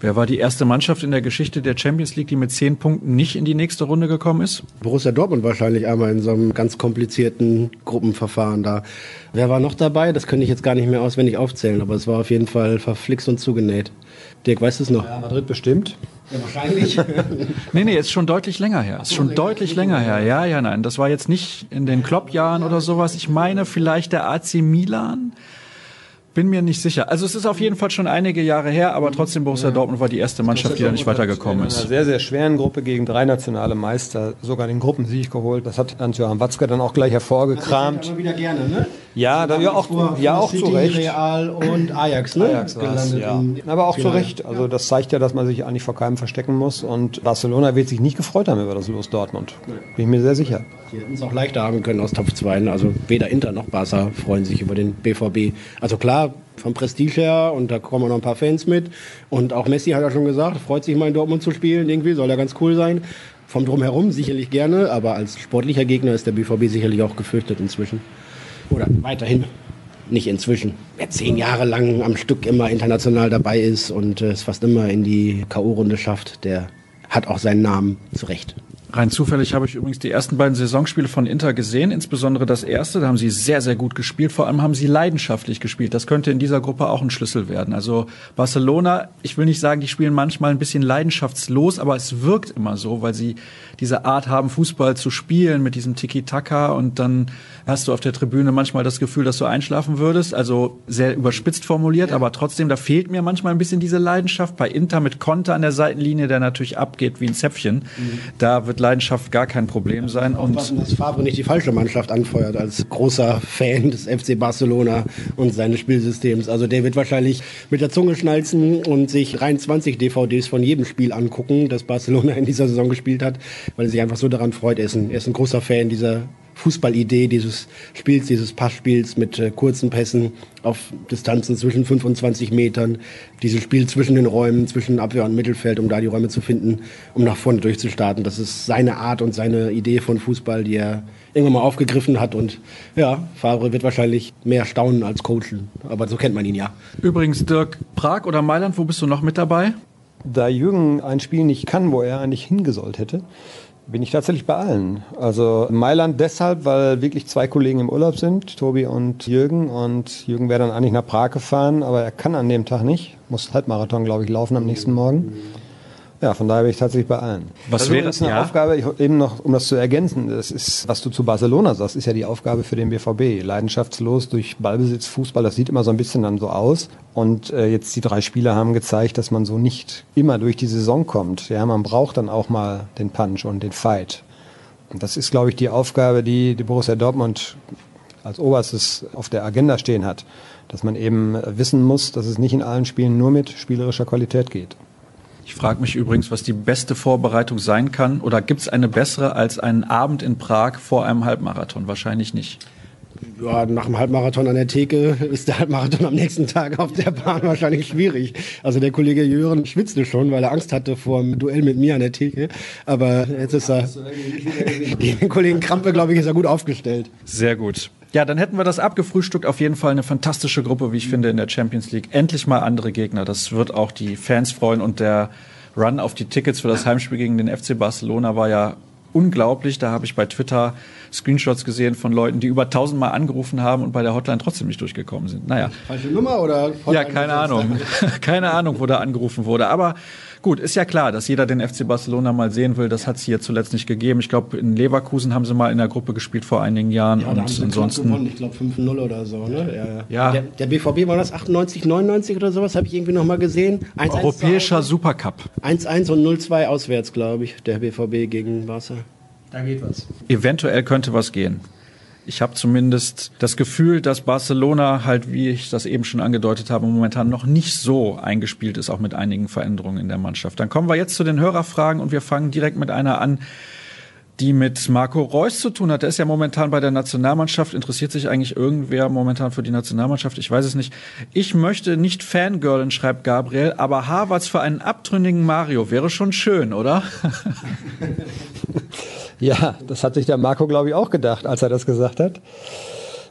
Wer war die erste Mannschaft in der Geschichte der Champions League, die mit zehn Punkten nicht in die nächste Runde gekommen ist? Borussia Dortmund wahrscheinlich einmal in so einem ganz komplizierten Gruppenverfahren da. Wer war noch dabei? Das könnte ich jetzt gar nicht mehr auswendig aufzählen, aber es war auf jeden Fall verflixt und zugenäht. Dirk, weißt du es noch? Ja, Madrid bestimmt. Ja, wahrscheinlich. nee, nee, ist schon deutlich länger her. Ist schon deutlich länger her. Ja, ja, nein. Das war jetzt nicht in den Klopp-Jahren oder sowas. Ich meine vielleicht der AC Milan. Bin mir nicht sicher. Also es ist auf jeden Fall schon einige Jahre her, aber trotzdem Borussia ja. Dortmund war die erste Mannschaft, die da nicht weitergekommen ist. In einer sehr, sehr schweren Gruppe gegen drei nationale Meister sogar den Gruppensieg geholt. Das hat Hans-Johann Watzke dann auch gleich hervorgekramt. Das wieder gerne, ne? Ja, da, ja auch, vor, ja, auch City, zu Recht. Real und Ajax, ne? Ajax gelandet ja. Aber auch zu Recht. Also das zeigt ja, dass man sich eigentlich vor keinem verstecken muss. Und Barcelona wird sich nicht gefreut haben über das Los Dortmund. Bin ich mir sehr sicher. Die hätten es auch leichter haben können aus Top 2. Also weder Inter noch Barca freuen sich über den BVB. Also klar, vom Prestige her und da kommen noch ein paar Fans mit. Und auch Messi hat ja schon gesagt, freut sich mal in Dortmund zu spielen, irgendwie soll ja ganz cool sein. Vom Drumherum sicherlich gerne, aber als sportlicher Gegner ist der BVB sicherlich auch gefürchtet inzwischen. Oder weiterhin. Nicht inzwischen. Wer zehn Jahre lang am Stück immer international dabei ist und es fast immer in die K.O.-Runde schafft, der hat auch seinen Namen zurecht. Rein zufällig habe ich übrigens die ersten beiden Saisonspiele von Inter gesehen, insbesondere das erste. Da haben sie sehr, sehr gut gespielt. Vor allem haben sie leidenschaftlich gespielt. Das könnte in dieser Gruppe auch ein Schlüssel werden. Also Barcelona, ich will nicht sagen, die spielen manchmal ein bisschen leidenschaftslos, aber es wirkt immer so, weil sie diese Art haben, Fußball zu spielen mit diesem Tiki-Taka und dann hast du auf der Tribüne manchmal das Gefühl, dass du einschlafen würdest. Also sehr überspitzt formuliert, ja. aber trotzdem, da fehlt mir manchmal ein bisschen diese Leidenschaft. Bei Inter mit Konter an der Seitenlinie, der natürlich abgeht wie ein Zäpfchen, mhm. da wird Leidenschaft gar kein Problem sein. Und dass Favre nicht die falsche Mannschaft anfeuert als großer Fan des FC Barcelona und seines Spielsystems. Also der wird wahrscheinlich mit der Zunge schnalzen und sich 23 DVDs von jedem Spiel angucken, das Barcelona in dieser Saison gespielt hat, weil er sich einfach so daran freut. Er ist ein, er ist ein großer Fan dieser Fußballidee dieses Spiels, dieses Passspiels mit äh, kurzen Pässen auf Distanzen zwischen 25 Metern, dieses Spiel zwischen den Räumen, zwischen Abwehr und Mittelfeld, um da die Räume zu finden, um nach vorne durchzustarten. Das ist seine Art und seine Idee von Fußball, die er irgendwann mal aufgegriffen hat. Und ja, Favre wird wahrscheinlich mehr staunen als coachen. Aber so kennt man ihn ja. Übrigens, Dirk, Prag oder Mailand, wo bist du noch mit dabei? Da Jürgen ein Spiel nicht kann, wo er eigentlich hingesollt hätte, bin ich tatsächlich bei allen. Also Mailand deshalb, weil wirklich zwei Kollegen im Urlaub sind, Tobi und Jürgen. Und Jürgen wäre dann eigentlich nach Prag gefahren, aber er kann an dem Tag nicht. Muss Halbmarathon, glaube ich, laufen am nächsten Morgen. Ja, von daher bin ich tatsächlich bei allen. Was also, wäre das eine ja? Aufgabe, ich, eben noch, um das zu ergänzen, das ist, was du zu Barcelona sagst, ist ja die Aufgabe für den BVB. Leidenschaftslos durch Ballbesitz, Fußball, das sieht immer so ein bisschen dann so aus. Und äh, jetzt die drei Spieler haben gezeigt, dass man so nicht immer durch die Saison kommt. Ja, man braucht dann auch mal den Punch und den Fight. Und das ist, glaube ich, die Aufgabe, die, die Borussia Dortmund als oberstes auf der Agenda stehen hat. Dass man eben wissen muss, dass es nicht in allen Spielen nur mit spielerischer Qualität geht. Ich frage mich übrigens, was die beste Vorbereitung sein kann. Oder gibt es eine bessere als einen Abend in Prag vor einem Halbmarathon? Wahrscheinlich nicht. Ja, nach dem Halbmarathon an der Theke ist der Halbmarathon am nächsten Tag auf der Bahn wahrscheinlich schwierig. Also der Kollege Jören schwitzte schon, weil er Angst hatte vor dem Duell mit mir an der Theke. Aber jetzt ist er, gegen den Kollegen Krampe, glaube ich, ist er gut aufgestellt. Sehr gut. Ja, dann hätten wir das abgefrühstückt. Auf jeden Fall eine fantastische Gruppe, wie ich finde, in der Champions League. Endlich mal andere Gegner. Das wird auch die Fans freuen. Und der Run auf die Tickets für das Heimspiel gegen den FC Barcelona war ja unglaublich. Da habe ich bei Twitter Screenshots gesehen von Leuten, die über tausendmal angerufen haben und bei der Hotline trotzdem nicht durchgekommen sind. Naja. Falsche Nummer oder? Hotline ja, keine Ahnung. keine Ahnung, wo da angerufen wurde. Aber Gut, ist ja klar, dass jeder den FC Barcelona mal sehen will. Das hat es hier zuletzt nicht gegeben. Ich glaube, in Leverkusen haben sie mal in der Gruppe gespielt vor einigen Jahren. Ja, und haben sie ansonsten. gewonnen, ich glaube 5-0 oder so. Ne? Ja. Der, der BVB war das 98, 99 oder sowas, habe ich irgendwie noch mal gesehen. 1-1 Europäischer Supercup. 1-1 und 0-2 auswärts, glaube ich, der BVB gegen Barca. Da geht was. Eventuell könnte was gehen. Ich habe zumindest das Gefühl, dass Barcelona halt, wie ich das eben schon angedeutet habe, momentan noch nicht so eingespielt ist, auch mit einigen Veränderungen in der Mannschaft. Dann kommen wir jetzt zu den Hörerfragen und wir fangen direkt mit einer an, die mit Marco Reus zu tun hat. Der ist ja momentan bei der Nationalmannschaft. Interessiert sich eigentlich irgendwer momentan für die Nationalmannschaft? Ich weiß es nicht. Ich möchte nicht Fangirlen, schreibt Gabriel, aber Harvards für einen abtrünnigen Mario wäre schon schön, oder? Ja, das hat sich der Marco, glaube ich, auch gedacht, als er das gesagt hat.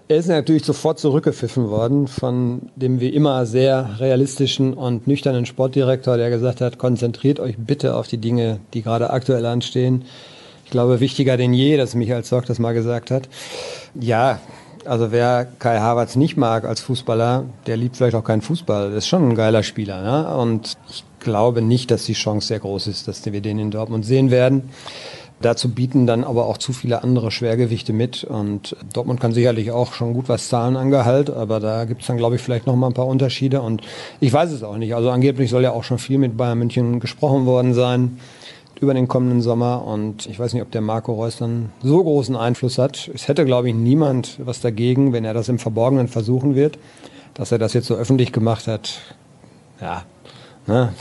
Er ist natürlich sofort zurückgepfiffen worden von dem wie immer sehr realistischen und nüchternen Sportdirektor, der gesagt hat, konzentriert euch bitte auf die Dinge, die gerade aktuell anstehen. Ich glaube, wichtiger denn je, dass Michael Zorc das mal gesagt hat. Ja, also wer Kai Havertz nicht mag als Fußballer, der liebt vielleicht auch keinen Fußball. Das ist schon ein geiler Spieler. Ne? Und ich glaube nicht, dass die Chance sehr groß ist, dass wir den in Dortmund sehen werden. Dazu bieten dann aber auch zu viele andere Schwergewichte mit. Und Dortmund kann sicherlich auch schon gut was zahlen an aber da gibt es dann, glaube ich, vielleicht noch mal ein paar Unterschiede. Und ich weiß es auch nicht. Also angeblich soll ja auch schon viel mit Bayern München gesprochen worden sein über den kommenden Sommer. Und ich weiß nicht, ob der Marco Reus dann so großen Einfluss hat. Es hätte, glaube ich, niemand was dagegen, wenn er das im Verborgenen versuchen wird. Dass er das jetzt so öffentlich gemacht hat, ja, ne,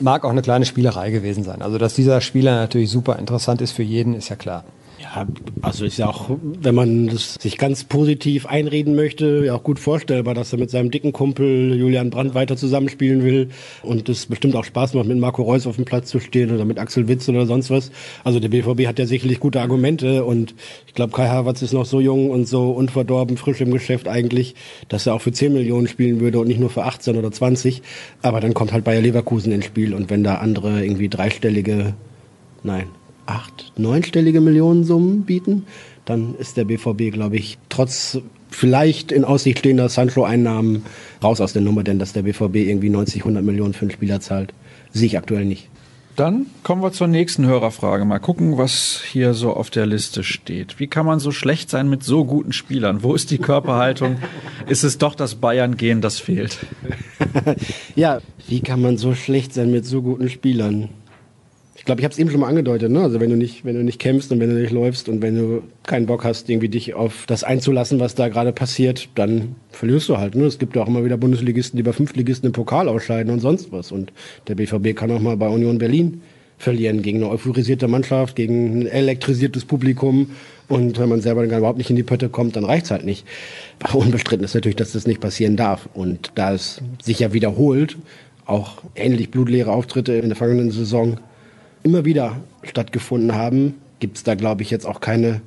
mag auch eine kleine Spielerei gewesen sein. Also, dass dieser Spieler natürlich super interessant ist für jeden, ist ja klar. Ja, also ist ja auch, wenn man das sich ganz positiv einreden möchte, ja auch gut vorstellbar, dass er mit seinem dicken Kumpel Julian Brandt weiter zusammenspielen will und es bestimmt auch Spaß macht, mit Marco Reus auf dem Platz zu stehen oder mit Axel Witz oder sonst was. Also der BVB hat ja sicherlich gute Argumente und ich glaube, Kai Havertz ist noch so jung und so unverdorben, frisch im Geschäft eigentlich, dass er auch für 10 Millionen spielen würde und nicht nur für 18 oder 20. Aber dann kommt halt Bayer Leverkusen ins Spiel und wenn da andere irgendwie dreistellige, nein, acht, neunstellige Millionensummen bieten, dann ist der BVB, glaube ich, trotz vielleicht in Aussicht stehender Sancho-Einnahmen raus aus der Nummer, denn dass der BVB irgendwie 90, 100 Millionen für einen Spieler zahlt, sehe ich aktuell nicht. Dann kommen wir zur nächsten Hörerfrage. Mal gucken, was hier so auf der Liste steht. Wie kann man so schlecht sein mit so guten Spielern? Wo ist die Körperhaltung? ist es doch das Bayern-Gehen, das fehlt? ja, wie kann man so schlecht sein mit so guten Spielern? Ich glaube, ich habe es eben schon mal angedeutet, ne? Also wenn du nicht, wenn du nicht kämpfst und wenn du nicht läufst und wenn du keinen Bock hast, irgendwie dich auf das einzulassen, was da gerade passiert, dann verlierst du halt. Ne? Es gibt ja auch immer wieder Bundesligisten, die bei Fünftligisten im Pokal ausscheiden und sonst was. Und der BVB kann auch mal bei Union Berlin verlieren gegen eine euphorisierte Mannschaft, gegen ein elektrisiertes Publikum. Und wenn man selber dann überhaupt nicht in die Pötte kommt, dann reicht's halt nicht. Aber unbestritten ist natürlich, dass das nicht passieren darf. Und da es sich ja wiederholt, auch ähnlich blutleere Auftritte in der vergangenen Saison immer wieder stattgefunden haben, gibt es da, glaube ich, jetzt auch keine,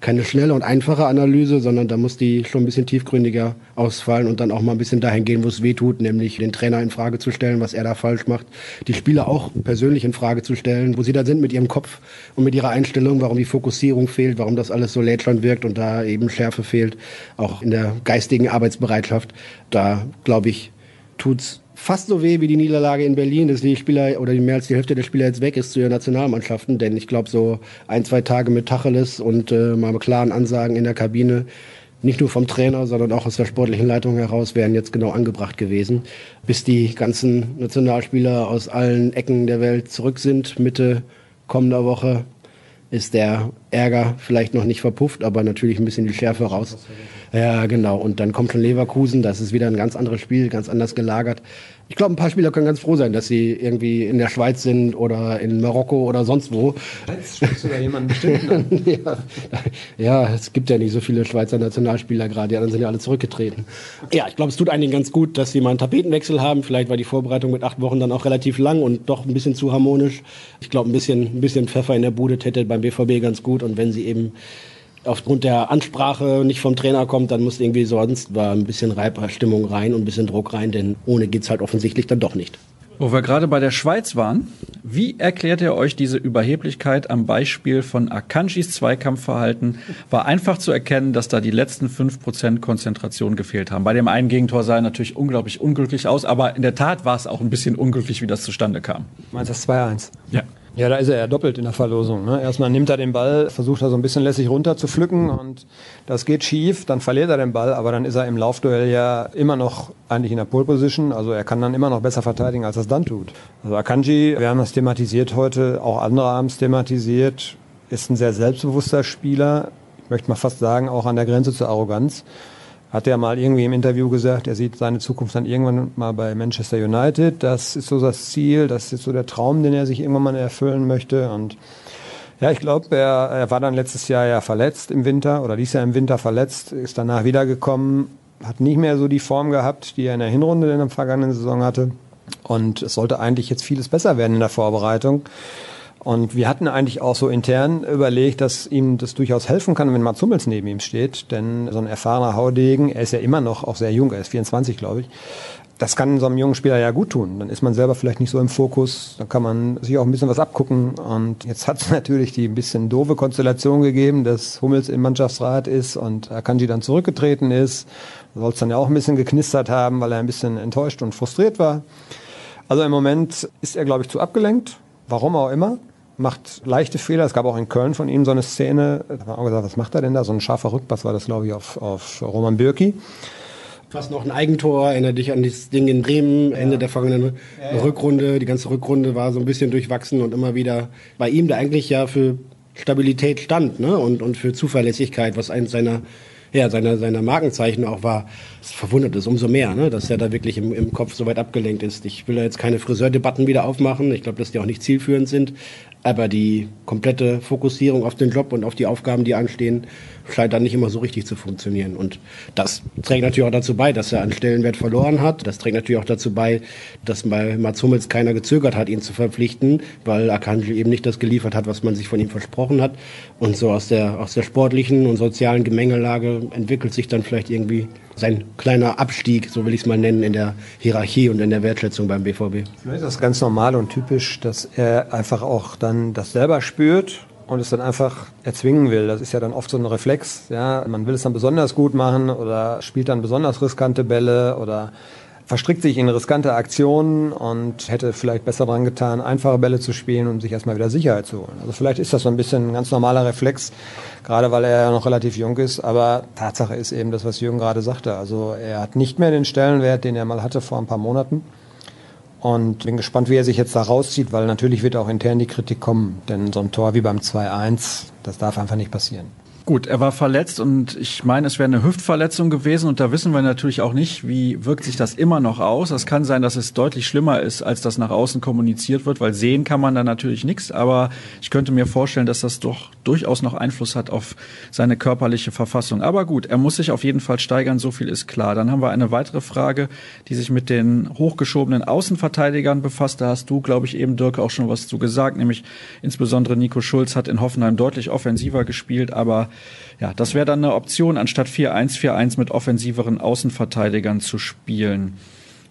keine schnelle und einfache Analyse, sondern da muss die schon ein bisschen tiefgründiger ausfallen und dann auch mal ein bisschen dahin gehen, wo es weh tut, nämlich den Trainer in Frage zu stellen, was er da falsch macht, die Spieler auch persönlich in Frage zu stellen, wo sie da sind mit ihrem Kopf und mit ihrer Einstellung, warum die Fokussierung fehlt, warum das alles so lädschend wirkt und da eben Schärfe fehlt, auch in der geistigen Arbeitsbereitschaft. Da, glaube ich, tut's fast so weh wie die Niederlage in Berlin, dass die Spieler oder mehr als die Hälfte der Spieler jetzt weg ist zu ihren Nationalmannschaften. Denn ich glaube, so ein, zwei Tage mit Tacheles und äh, mal mit klaren Ansagen in der Kabine, nicht nur vom Trainer, sondern auch aus der sportlichen Leitung heraus, wären jetzt genau angebracht gewesen. Bis die ganzen Nationalspieler aus allen Ecken der Welt zurück sind, Mitte kommender Woche, ist der Ärger vielleicht noch nicht verpufft, aber natürlich ein bisschen die Schärfe raus. Ja, genau. Und dann kommt schon Leverkusen, das ist wieder ein ganz anderes Spiel, ganz anders gelagert. Ich glaube, ein paar Spieler können ganz froh sein, dass sie irgendwie in der Schweiz sind oder in Marokko oder sonst wo. Jetzt sprichst du da jemanden bestimmt an. ja, ja, es gibt ja nicht so viele Schweizer Nationalspieler gerade, die anderen sind ja alle zurückgetreten. Ja, ich glaube, es tut einigen ganz gut, dass sie mal einen Tapetenwechsel haben. Vielleicht war die Vorbereitung mit acht Wochen dann auch relativ lang und doch ein bisschen zu harmonisch. Ich glaube, ein bisschen, ein bisschen Pfeffer in der Bude täte beim BVB ganz gut. Und wenn sie eben aufgrund der Ansprache nicht vom Trainer kommt, dann muss irgendwie sonst war ein bisschen Stimmung rein und ein bisschen Druck rein, denn ohne geht's halt offensichtlich dann doch nicht. Wo wir gerade bei der Schweiz waren, Wie erklärt ihr euch diese Überheblichkeit am Beispiel von Akanjis Zweikampfverhalten? War einfach zu erkennen, dass da die letzten fünf Prozent Konzentration gefehlt haben. Bei dem einen Gegentor sah er natürlich unglaublich unglücklich aus, aber in der Tat war es auch ein bisschen unglücklich, wie das zustande kam. Du meinst das 2-1? Ja. Ja, da ist er ja doppelt in der Verlosung. Ne? Erstmal nimmt er den Ball, versucht er so ein bisschen lässig runter zu pflücken und das geht schief, dann verliert er den Ball, aber dann ist er im Laufduell ja immer noch eigentlich in der Pole Position, also er kann dann immer noch besser verteidigen, als er es dann tut. Also Akanji, wir haben das thematisiert heute, auch andere haben es thematisiert, ist ein sehr selbstbewusster Spieler, ich möchte mal fast sagen, auch an der Grenze zur Arroganz hat er mal irgendwie im Interview gesagt, er sieht seine Zukunft dann irgendwann mal bei Manchester United. Das ist so das Ziel, das ist so der Traum, den er sich irgendwann mal erfüllen möchte. Und ja, ich glaube, er, er war dann letztes Jahr ja verletzt im Winter oder dies Jahr im Winter verletzt, ist danach wiedergekommen, hat nicht mehr so die Form gehabt, die er in der Hinrunde in der vergangenen Saison hatte. Und es sollte eigentlich jetzt vieles besser werden in der Vorbereitung. Und wir hatten eigentlich auch so intern überlegt, dass ihm das durchaus helfen kann, wenn Mats Hummels neben ihm steht. Denn so ein erfahrener Haudegen, er ist ja immer noch auch sehr jung, er ist 24, glaube ich. Das kann so einem jungen Spieler ja gut tun. Dann ist man selber vielleicht nicht so im Fokus. Dann kann man sich auch ein bisschen was abgucken. Und jetzt hat es natürlich die ein bisschen doofe Konstellation gegeben, dass Hummels im Mannschaftsrat ist und Akanji dann zurückgetreten ist. Soll es dann ja auch ein bisschen geknistert haben, weil er ein bisschen enttäuscht und frustriert war. Also im Moment ist er, glaube ich, zu abgelenkt. Warum auch immer macht leichte Fehler. Es gab auch in Köln von ihm so eine Szene, da haben wir auch gesagt, was macht er denn da? So ein scharfer Rückpass war das, glaube ich, auf, auf Roman Bürki. Fast noch ein Eigentor, erinnere dich an das Ding in Bremen, Ende ja. der vergangenen ja, Rückrunde. Die ganze Rückrunde war so ein bisschen durchwachsen und immer wieder bei ihm, der eigentlich ja für Stabilität stand ne? und, und für Zuverlässigkeit, was eins seiner ja, seiner, seiner Markenzeichen auch war, es verwundert es umso mehr, ne, dass er da wirklich im, im Kopf so weit abgelenkt ist. Ich will da jetzt keine Friseurdebatten wieder aufmachen. Ich glaube, dass die auch nicht zielführend sind. Aber die komplette Fokussierung auf den Job und auf die Aufgaben, die anstehen, scheint dann nicht immer so richtig zu funktionieren. Und das trägt natürlich auch dazu bei, dass er an Stellenwert verloren hat. Das trägt natürlich auch dazu bei, dass bei Mats Hummels keiner gezögert hat, ihn zu verpflichten, weil Akanji eben nicht das geliefert hat, was man sich von ihm versprochen hat. Und so aus der, aus der sportlichen und sozialen Gemengelage entwickelt sich dann vielleicht irgendwie sein kleiner Abstieg, so will ich es mal nennen, in der Hierarchie und in der Wertschätzung beim BVB. Vielleicht ist das ganz normal und typisch, dass er einfach auch dann das selber spürt und es dann einfach erzwingen will. Das ist ja dann oft so ein Reflex. Ja, man will es dann besonders gut machen oder spielt dann besonders riskante Bälle oder verstrickt sich in riskante Aktionen und hätte vielleicht besser dran getan, einfache Bälle zu spielen und sich erstmal wieder Sicherheit zu holen. Also vielleicht ist das so ein bisschen ein ganz normaler Reflex, gerade weil er ja noch relativ jung ist. Aber Tatsache ist eben das, was Jürgen gerade sagte. Also er hat nicht mehr den Stellenwert, den er mal hatte vor ein paar Monaten. Und bin gespannt, wie er sich jetzt da rauszieht, weil natürlich wird auch intern die Kritik kommen. Denn so ein Tor wie beim 2-1, das darf einfach nicht passieren. Gut, er war verletzt und ich meine, es wäre eine Hüftverletzung gewesen und da wissen wir natürlich auch nicht, wie wirkt sich das immer noch aus. Es kann sein, dass es deutlich schlimmer ist, als das nach außen kommuniziert wird, weil sehen kann man da natürlich nichts, aber ich könnte mir vorstellen, dass das doch durchaus noch Einfluss hat auf seine körperliche Verfassung. Aber gut, er muss sich auf jeden Fall steigern, so viel ist klar. Dann haben wir eine weitere Frage, die sich mit den hochgeschobenen Außenverteidigern befasst. Da hast du, glaube ich, eben Dirk auch schon was zu gesagt, nämlich insbesondere Nico Schulz hat in Hoffenheim deutlich offensiver gespielt, aber ja, das wäre dann eine Option, anstatt 4-1-4-1 mit offensiveren Außenverteidigern zu spielen.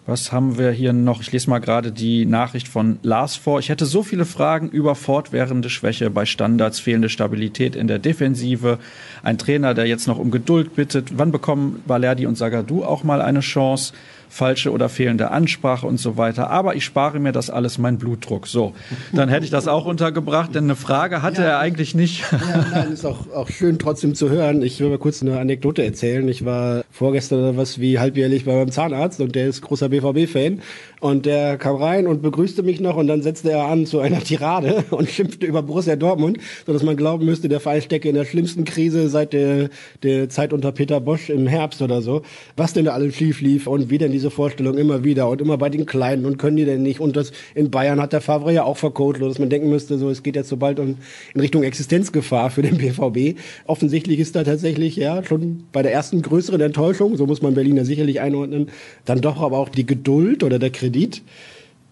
Was haben wir hier noch? Ich lese mal gerade die Nachricht von Lars vor. Ich hätte so viele Fragen über fortwährende Schwäche bei Standards, fehlende Stabilität in der Defensive, ein Trainer, der jetzt noch um Geduld bittet. Wann bekommen Valerdi und Sagadu auch mal eine Chance? Falsche oder fehlende Ansprache und so weiter. Aber ich spare mir das alles, mein Blutdruck. So, dann hätte ich das auch untergebracht, denn eine Frage hatte ja. er eigentlich nicht. Ja, nein, ist auch, auch schön trotzdem zu hören. Ich will mal kurz eine Anekdote erzählen. Ich war vorgestern was wie halbjährlich bei meinem Zahnarzt und der ist großer BVB-Fan und der kam rein und begrüßte mich noch und dann setzte er an zu einer Tirade und schimpfte über Borussia Dortmund, sodass man glauben müsste, der Verein stecke in der schlimmsten Krise seit der, der Zeit unter Peter Bosch im Herbst oder so. Was denn da alles schief lief und wie denn diese Vorstellung immer wieder und immer bei den Kleinen und können die denn nicht. Und das in Bayern hat der Favre ja auch vercoacht, dass man denken müsste, so es geht jetzt so bald um, in Richtung Existenzgefahr für den BVB. Offensichtlich ist da tatsächlich ja schon bei der ersten größeren Enttäuschung, so muss man Berliner sicherlich einordnen, dann doch aber auch die Geduld oder der Kredit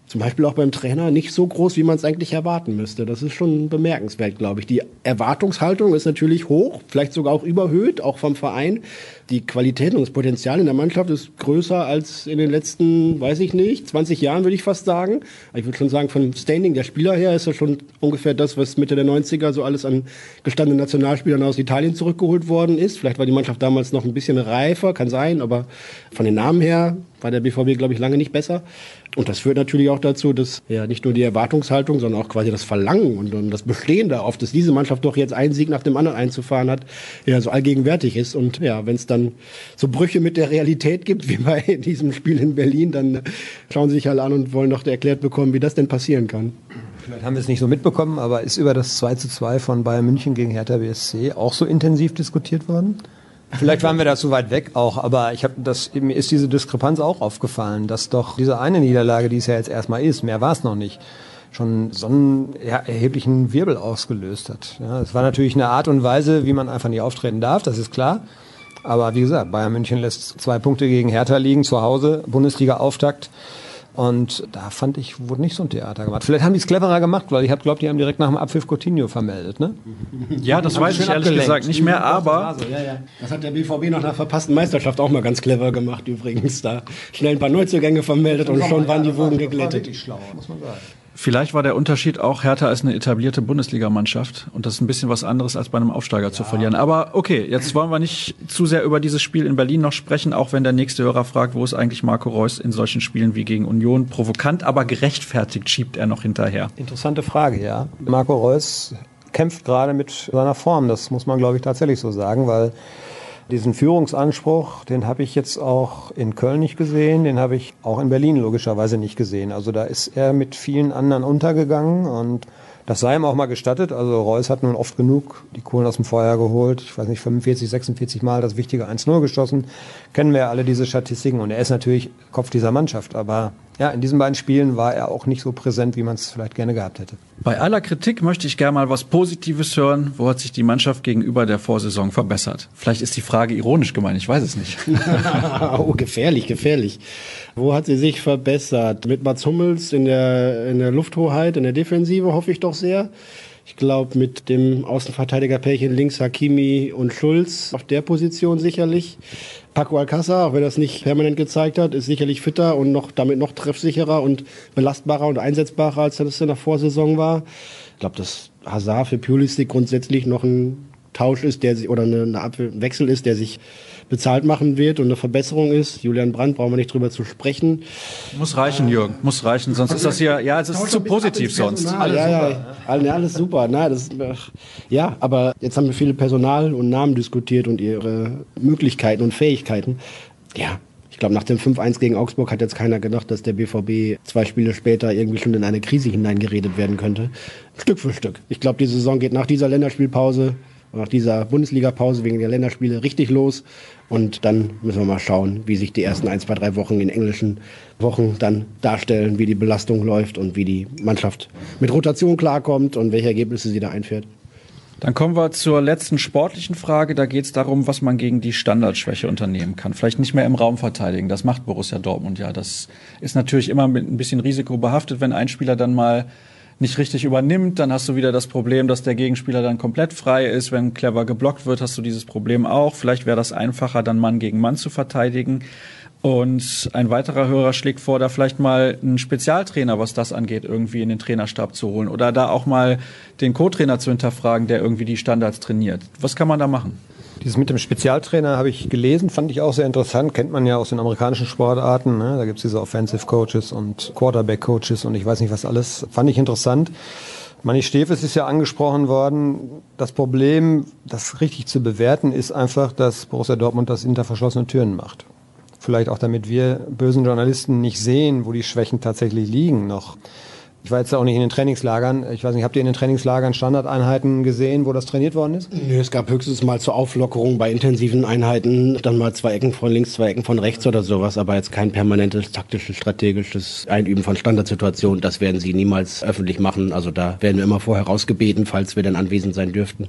zum Beispiel auch beim Trainer nicht so groß, wie man es eigentlich erwarten müsste. Das ist schon bemerkenswert, glaube ich. Die Erwartungshaltung ist natürlich hoch, vielleicht sogar auch überhöht, auch vom Verein. Die Qualität und das Potenzial in der Mannschaft ist größer als in den letzten, weiß ich nicht, 20 Jahren, würde ich fast sagen. Ich würde schon sagen, vom Standing der Spieler her ist das schon ungefähr das, was Mitte der 90er so alles an gestandenen Nationalspielern aus Italien zurückgeholt worden ist. Vielleicht war die Mannschaft damals noch ein bisschen reifer, kann sein, aber von den Namen her war der BVB, glaube ich, lange nicht besser. Und das führt natürlich auch dazu, dass ja nicht nur die Erwartungshaltung, sondern auch quasi das Verlangen und, und das Bestehen darauf, dass diese Mannschaft doch jetzt einen Sieg nach dem anderen einzufahren hat, ja so allgegenwärtig ist. Und ja, wenn es dann so Brüche mit der Realität gibt, wie bei diesem Spiel in Berlin, dann schauen sie sich alle an und wollen noch erklärt bekommen, wie das denn passieren kann. Vielleicht haben wir es nicht so mitbekommen, aber ist über das 2 zu 2 von Bayern München gegen Hertha BSC auch so intensiv diskutiert worden? Vielleicht waren wir da zu weit weg auch, aber ich habe das mir ist diese Diskrepanz auch aufgefallen, dass doch diese eine Niederlage, die es ja jetzt erstmal ist, mehr war es noch nicht, schon so einen ja, erheblichen Wirbel ausgelöst hat. Ja, es war natürlich eine Art und Weise, wie man einfach nicht auftreten darf, das ist klar. Aber wie gesagt, Bayern München lässt zwei Punkte gegen Hertha liegen zu Hause, Bundesliga-Auftakt. Und da fand ich, wurde nicht so ein Theater gemacht. Vielleicht haben die es cleverer gemacht, weil ich habe glaubt, die haben direkt nach dem Abpfiff Coutinho vermeldet, ne? Ja, das weiß ich ehrlich gesagt nicht mehr, aber ja, ja. das hat der BVB nach einer verpassten Meisterschaft auch mal ganz clever gemacht übrigens. Da schnell ein paar Neuzugänge vermeldet und schon waren die Wogen geglättet. Schlau, muss man sagen. Vielleicht war der Unterschied auch, Hertha ist eine etablierte Bundesligamannschaft und das ist ein bisschen was anderes, als bei einem Aufsteiger ja. zu verlieren. Aber okay, jetzt wollen wir nicht zu sehr über dieses Spiel in Berlin noch sprechen, auch wenn der nächste Hörer fragt, wo ist eigentlich Marco Reus in solchen Spielen wie gegen Union? Provokant, aber gerechtfertigt schiebt er noch hinterher. Interessante Frage, ja. Marco Reus kämpft gerade mit seiner Form, das muss man, glaube ich, tatsächlich so sagen, weil diesen Führungsanspruch, den habe ich jetzt auch in Köln nicht gesehen, den habe ich auch in Berlin logischerweise nicht gesehen. Also da ist er mit vielen anderen untergegangen und das sei ihm auch mal gestattet. Also Reus hat nun oft genug die Kohlen aus dem Feuer geholt. Ich weiß nicht, 45, 46 Mal das wichtige 1-0 geschossen. Kennen wir ja alle diese Statistiken. Und er ist natürlich Kopf dieser Mannschaft. Aber ja, in diesen beiden Spielen war er auch nicht so präsent, wie man es vielleicht gerne gehabt hätte. Bei aller Kritik möchte ich gerne mal was Positives hören. Wo hat sich die Mannschaft gegenüber der Vorsaison verbessert? Vielleicht ist die Frage ironisch gemeint, ich weiß es nicht. oh, gefährlich, gefährlich. Wo hat sie sich verbessert? Mit Mats Hummels in der, in der Lufthoheit, in der Defensive hoffe ich doch sehr. Ich glaube, mit dem Außenverteidigerpärchen links Hakimi und Schulz auf der Position sicherlich. Paco Alcázar, auch wenn er es nicht permanent gezeigt hat, ist sicherlich fitter und noch damit noch treffsicherer und belastbarer und einsetzbarer, als das in der Vorsaison war. Ich glaube, dass Hazard für Pulisic grundsätzlich noch ein Tausch ist, der sich oder eine, eine Abwehr, ein Wechsel ist, der sich bezahlt machen wird und eine Verbesserung ist. Julian Brandt brauchen wir nicht drüber zu sprechen. Muss reichen, Jürgen, muss reichen, sonst ist das hier, ja, es ist zu positiv sonst. Alles ja, super. Ja, alles super. Na, das, ja, aber jetzt haben wir viele Personal und Namen diskutiert und ihre Möglichkeiten und Fähigkeiten. Ja, ich glaube, nach dem 5-1 gegen Augsburg hat jetzt keiner gedacht, dass der BVB zwei Spiele später irgendwie schon in eine Krise hineingeredet werden könnte. Stück für Stück. Ich glaube, die Saison geht nach dieser Länderspielpause nach dieser Bundesliga-Pause wegen der Länderspiele richtig los. Und dann müssen wir mal schauen, wie sich die ersten ein, zwei, drei Wochen in englischen Wochen dann darstellen, wie die Belastung läuft und wie die Mannschaft mit Rotation klarkommt und welche Ergebnisse sie da einfährt. Dann kommen wir zur letzten sportlichen Frage. Da geht es darum, was man gegen die Standardschwäche unternehmen kann. Vielleicht nicht mehr im Raum verteidigen. Das macht Borussia Dortmund ja. Das ist natürlich immer mit ein bisschen Risiko behaftet, wenn ein Spieler dann mal nicht richtig übernimmt, dann hast du wieder das Problem, dass der Gegenspieler dann komplett frei ist. Wenn clever geblockt wird, hast du dieses Problem auch. Vielleicht wäre das einfacher, dann Mann gegen Mann zu verteidigen. Und ein weiterer Hörer schlägt vor, da vielleicht mal einen Spezialtrainer, was das angeht, irgendwie in den Trainerstab zu holen. Oder da auch mal den Co-Trainer zu hinterfragen, der irgendwie die Standards trainiert. Was kann man da machen? Dieses mit dem Spezialtrainer habe ich gelesen, fand ich auch sehr interessant. Kennt man ja aus den amerikanischen Sportarten. Ne? Da gibt es diese Offensive Coaches und Quarterback Coaches und ich weiß nicht was alles. Fand ich interessant. Manni Stefes ist ja angesprochen worden. Das Problem, das richtig zu bewerten, ist einfach, dass Borussia Dortmund das hinter verschlossenen Türen macht. Vielleicht auch damit wir bösen Journalisten nicht sehen, wo die Schwächen tatsächlich liegen noch. Ich war jetzt auch nicht in den Trainingslagern. Ich weiß nicht, habt ihr in den Trainingslagern Standardeinheiten gesehen, wo das trainiert worden ist? Nö, es gab höchstens mal zur Auflockerung bei intensiven Einheiten dann mal zwei Ecken von links, zwei Ecken von rechts oder sowas, aber jetzt kein permanentes taktisches, strategisches Einüben von Standardsituationen. Das werden sie niemals öffentlich machen. Also da werden wir immer vorher rausgebeten, falls wir dann anwesend sein dürften.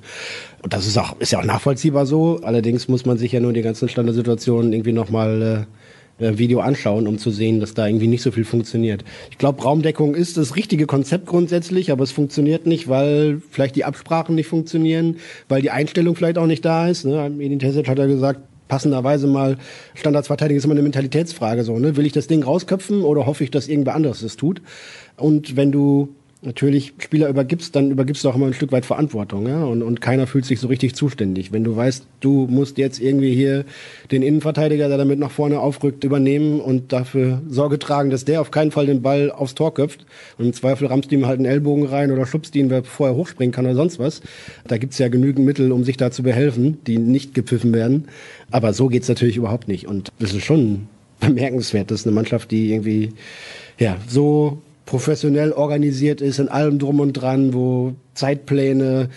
Und das ist auch, ist ja auch nachvollziehbar so. Allerdings muss man sich ja nur die ganzen Standardsituationen irgendwie nochmal äh, äh, Video anschauen, um zu sehen, dass da irgendwie nicht so viel funktioniert. Ich glaube, Raumdeckung ist das richtige Konzept grundsätzlich, aber es funktioniert nicht, weil vielleicht die Absprachen nicht funktionieren, weil die Einstellung vielleicht auch nicht da ist. Ne? Edin Terzic hat ja gesagt, passenderweise mal Standardsverteidigung ist immer eine Mentalitätsfrage so, ne? Will ich das Ding rausköpfen oder hoffe ich, dass irgendwer anderes das tut? Und wenn du natürlich Spieler übergibst, dann übergibst du auch immer ein Stück weit Verantwortung, ja, und, und keiner fühlt sich so richtig zuständig. Wenn du weißt, du musst jetzt irgendwie hier den Innenverteidiger, der damit nach vorne aufrückt, übernehmen und dafür Sorge tragen, dass der auf keinen Fall den Ball aufs Tor köpft und im Zweifel rammst du ihm halt einen Ellbogen rein oder schubst ihn, wer vorher hochspringen kann oder sonst was. Da gibt's ja genügend Mittel, um sich da zu behelfen, die nicht gepfiffen werden. Aber so geht's natürlich überhaupt nicht und das ist schon bemerkenswert, dass eine Mannschaft, die irgendwie ja, so professionell organisiert ist, in allem drum und dran, wo Zeitpläne,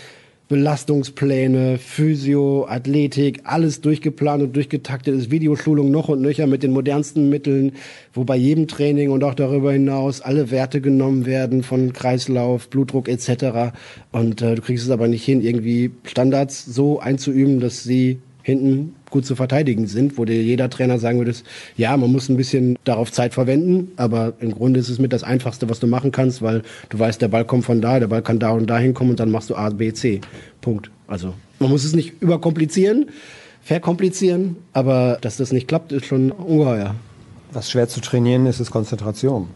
Belastungspläne, Physio, Athletik, alles durchgeplant und durchgetaktet ist, Videoschulung noch und nöcher mit den modernsten Mitteln, wo bei jedem Training und auch darüber hinaus alle Werte genommen werden von Kreislauf, Blutdruck etc. Und äh, du kriegst es aber nicht hin, irgendwie Standards so einzuüben, dass sie hinten gut zu verteidigen sind, wo dir jeder Trainer sagen würde, ja, man muss ein bisschen darauf Zeit verwenden, aber im Grunde ist es mit das Einfachste, was du machen kannst, weil du weißt, der Ball kommt von da, der Ball kann da und da hinkommen und dann machst du A, B, C. Punkt. Also man muss es nicht überkomplizieren, verkomplizieren, aber dass das nicht klappt, ist schon ungeheuer. Was schwer zu trainieren ist, ist Konzentration.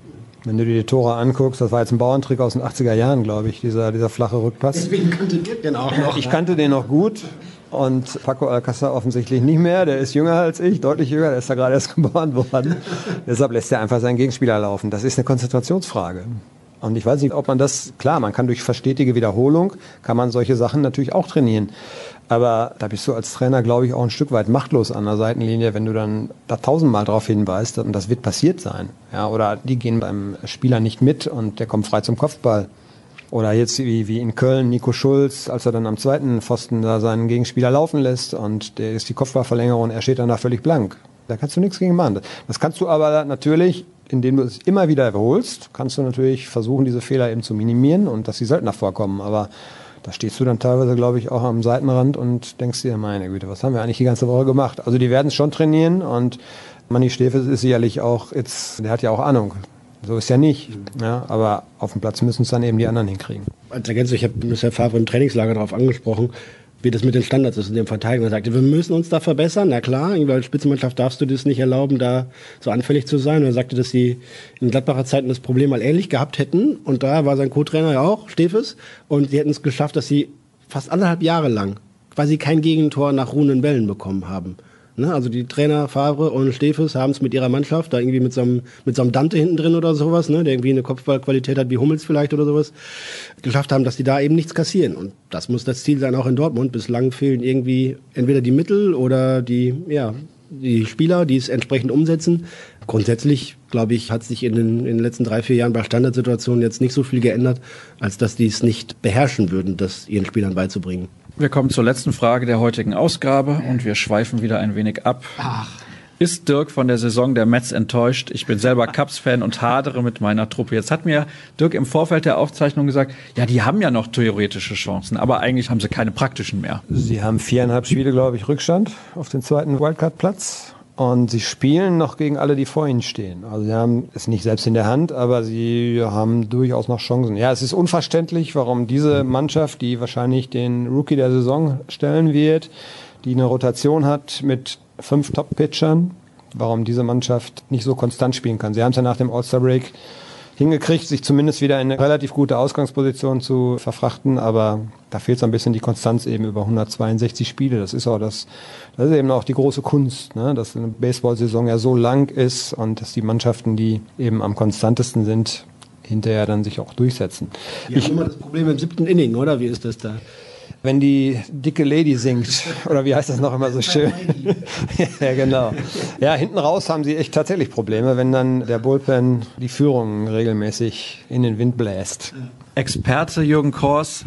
Wenn du dir die Tore anguckst, das war jetzt ein Bauerntrick aus den 80er Jahren, glaube ich, dieser, dieser flache Rückpass. Deswegen kannte ihr den auch noch. Ich kannte den noch gut und Paco Alcázar offensichtlich nicht mehr. Der ist jünger als ich, deutlich jünger, der ist da gerade erst geboren worden. Deshalb lässt er einfach seinen Gegenspieler laufen. Das ist eine Konzentrationsfrage. Und ich weiß nicht, ob man das, klar, man kann durch verstetige Wiederholung, kann man solche Sachen natürlich auch trainieren. Aber da bist du als Trainer, glaube ich, auch ein Stück weit machtlos an der Seitenlinie, wenn du dann da tausendmal drauf hinweist und das wird passiert sein. Ja, oder die gehen beim Spieler nicht mit und der kommt frei zum Kopfball. Oder jetzt wie, wie in Köln, Nico Schulz, als er dann am zweiten Pfosten da seinen Gegenspieler laufen lässt und der ist die Kopfballverlängerung und er steht dann da völlig blank. Da kannst du nichts gegen machen. Das kannst du aber natürlich indem du es immer wieder wiederholst, kannst du natürlich versuchen, diese Fehler eben zu minimieren und dass sie seltener vorkommen. Aber da stehst du dann teilweise, glaube ich, auch am Seitenrand und denkst dir, meine Güte, was haben wir eigentlich die ganze Woche gemacht? Also die werden es schon trainieren und Manni Stefes ist sicherlich auch jetzt, der hat ja auch Ahnung. So ist ja nicht. Ja, aber auf dem Platz müssen es dann eben die anderen hinkriegen. Als Ergänzung, ich habe Herr Favre im Trainingslager darauf angesprochen wie das mit den Standards ist in dem Verteidiger. Er sagte, wir müssen uns da verbessern. Na klar, als Spitzenmannschaft darfst du das nicht erlauben, da so anfällig zu sein. Und er sagte, dass sie in Gladbacher Zeiten das Problem mal ähnlich gehabt hätten. Und da war sein Co-Trainer ja auch, Stefes. Und sie hätten es geschafft, dass sie fast anderthalb Jahre lang quasi kein Gegentor nach ruhenden Bällen bekommen haben. Ne? Also die Trainer Favre und Stefes haben es mit ihrer Mannschaft, da irgendwie mit so, einem, mit so einem Dante hinten drin oder sowas, ne? der irgendwie eine Kopfballqualität hat wie Hummels vielleicht oder sowas, geschafft haben, dass die da eben nichts kassieren. Und das muss das Ziel sein, auch in Dortmund. Bislang fehlen irgendwie entweder die Mittel oder die, ja, die Spieler, die es entsprechend umsetzen. Grundsätzlich, glaube ich, hat sich in den, in den letzten drei, vier Jahren bei Standardsituationen jetzt nicht so viel geändert, als dass die es nicht beherrschen würden, das ihren Spielern beizubringen. Wir kommen zur letzten Frage der heutigen Ausgabe und wir schweifen wieder ein wenig ab. Ach. Ist Dirk von der Saison der Mets enttäuscht? Ich bin selber Cubs-Fan und hadere mit meiner Truppe. Jetzt hat mir Dirk im Vorfeld der Aufzeichnung gesagt, ja, die haben ja noch theoretische Chancen, aber eigentlich haben sie keine praktischen mehr. Sie haben viereinhalb Spiele, glaube ich, Rückstand auf den zweiten Wildcard-Platz. Und sie spielen noch gegen alle, die vor ihnen stehen. Also sie haben es nicht selbst in der Hand, aber sie haben durchaus noch Chancen. Ja, es ist unverständlich, warum diese Mannschaft, die wahrscheinlich den Rookie der Saison stellen wird, die eine Rotation hat mit fünf Top-Pitchern, warum diese Mannschaft nicht so konstant spielen kann. Sie haben es ja nach dem All-Star-Break hingekriegt, sich zumindest wieder in eine relativ gute Ausgangsposition zu verfrachten, aber da fehlt so ein bisschen die Konstanz eben über 162 Spiele. Das ist auch das, das ist eben auch die große Kunst, ne? dass eine Baseball-Saison ja so lang ist und dass die Mannschaften, die eben am konstantesten sind, hinterher dann sich auch durchsetzen. Die ich, immer das Problem im siebten Inning, oder? Wie ist das da? Wenn die dicke Lady singt. Oder wie heißt das noch immer so schön? ja, genau. Ja, hinten raus haben sie echt tatsächlich Probleme, wenn dann der Bullpen die Führung regelmäßig in den Wind bläst. Experte Jürgen Kors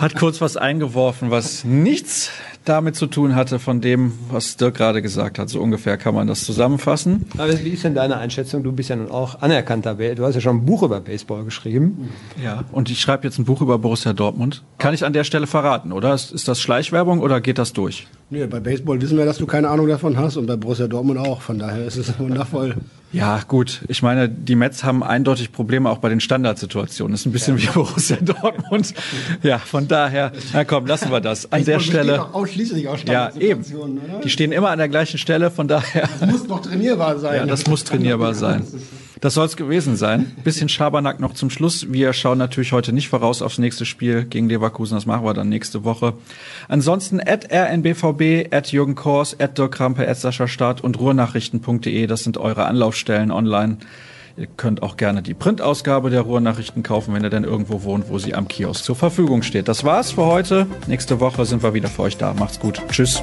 hat kurz was eingeworfen, was nichts damit zu tun hatte von dem, was Dirk gerade gesagt hat. So ungefähr kann man das zusammenfassen. Aber wie ist denn deine Einschätzung? Du bist ja nun auch anerkannter, du hast ja schon ein Buch über Baseball geschrieben. Ja, und ich schreibe jetzt ein Buch über Borussia Dortmund. Kann ich an der Stelle verraten, oder? Ist, ist das Schleichwerbung oder geht das durch? Nee, bei Baseball wissen wir, dass du keine Ahnung davon hast und bei Borussia Dortmund auch. Von daher ist es wundervoll. Ja, gut. Ich meine, die Mets haben eindeutig Probleme auch bei den Standardsituationen. Das ist ein bisschen ja. wie Borussia Dortmund. Ja, von daher, na komm, lassen wir das. An Baseball der Stelle. Auch ausschließlich aus ja, eben. Oder? Die stehen immer an der gleichen Stelle, von daher. Das muss doch trainierbar sein. Ja, das muss trainierbar sein. Das soll es gewesen sein. Bisschen Schabernack noch zum Schluss. Wir schauen natürlich heute nicht voraus aufs nächste Spiel gegen Leverkusen. Das machen wir dann nächste Woche. Ansonsten at rnbvb, at Jürgen Kors, at Dirk Krampe, at Sascha Start und ruhrnachrichten.de. Das sind eure Anlaufstellen online. Ihr könnt auch gerne die Printausgabe der Ruhrnachrichten kaufen, wenn ihr denn irgendwo wohnt, wo sie am Kiosk zur Verfügung steht. Das war's für heute. Nächste Woche sind wir wieder für euch da. Macht's gut. Tschüss.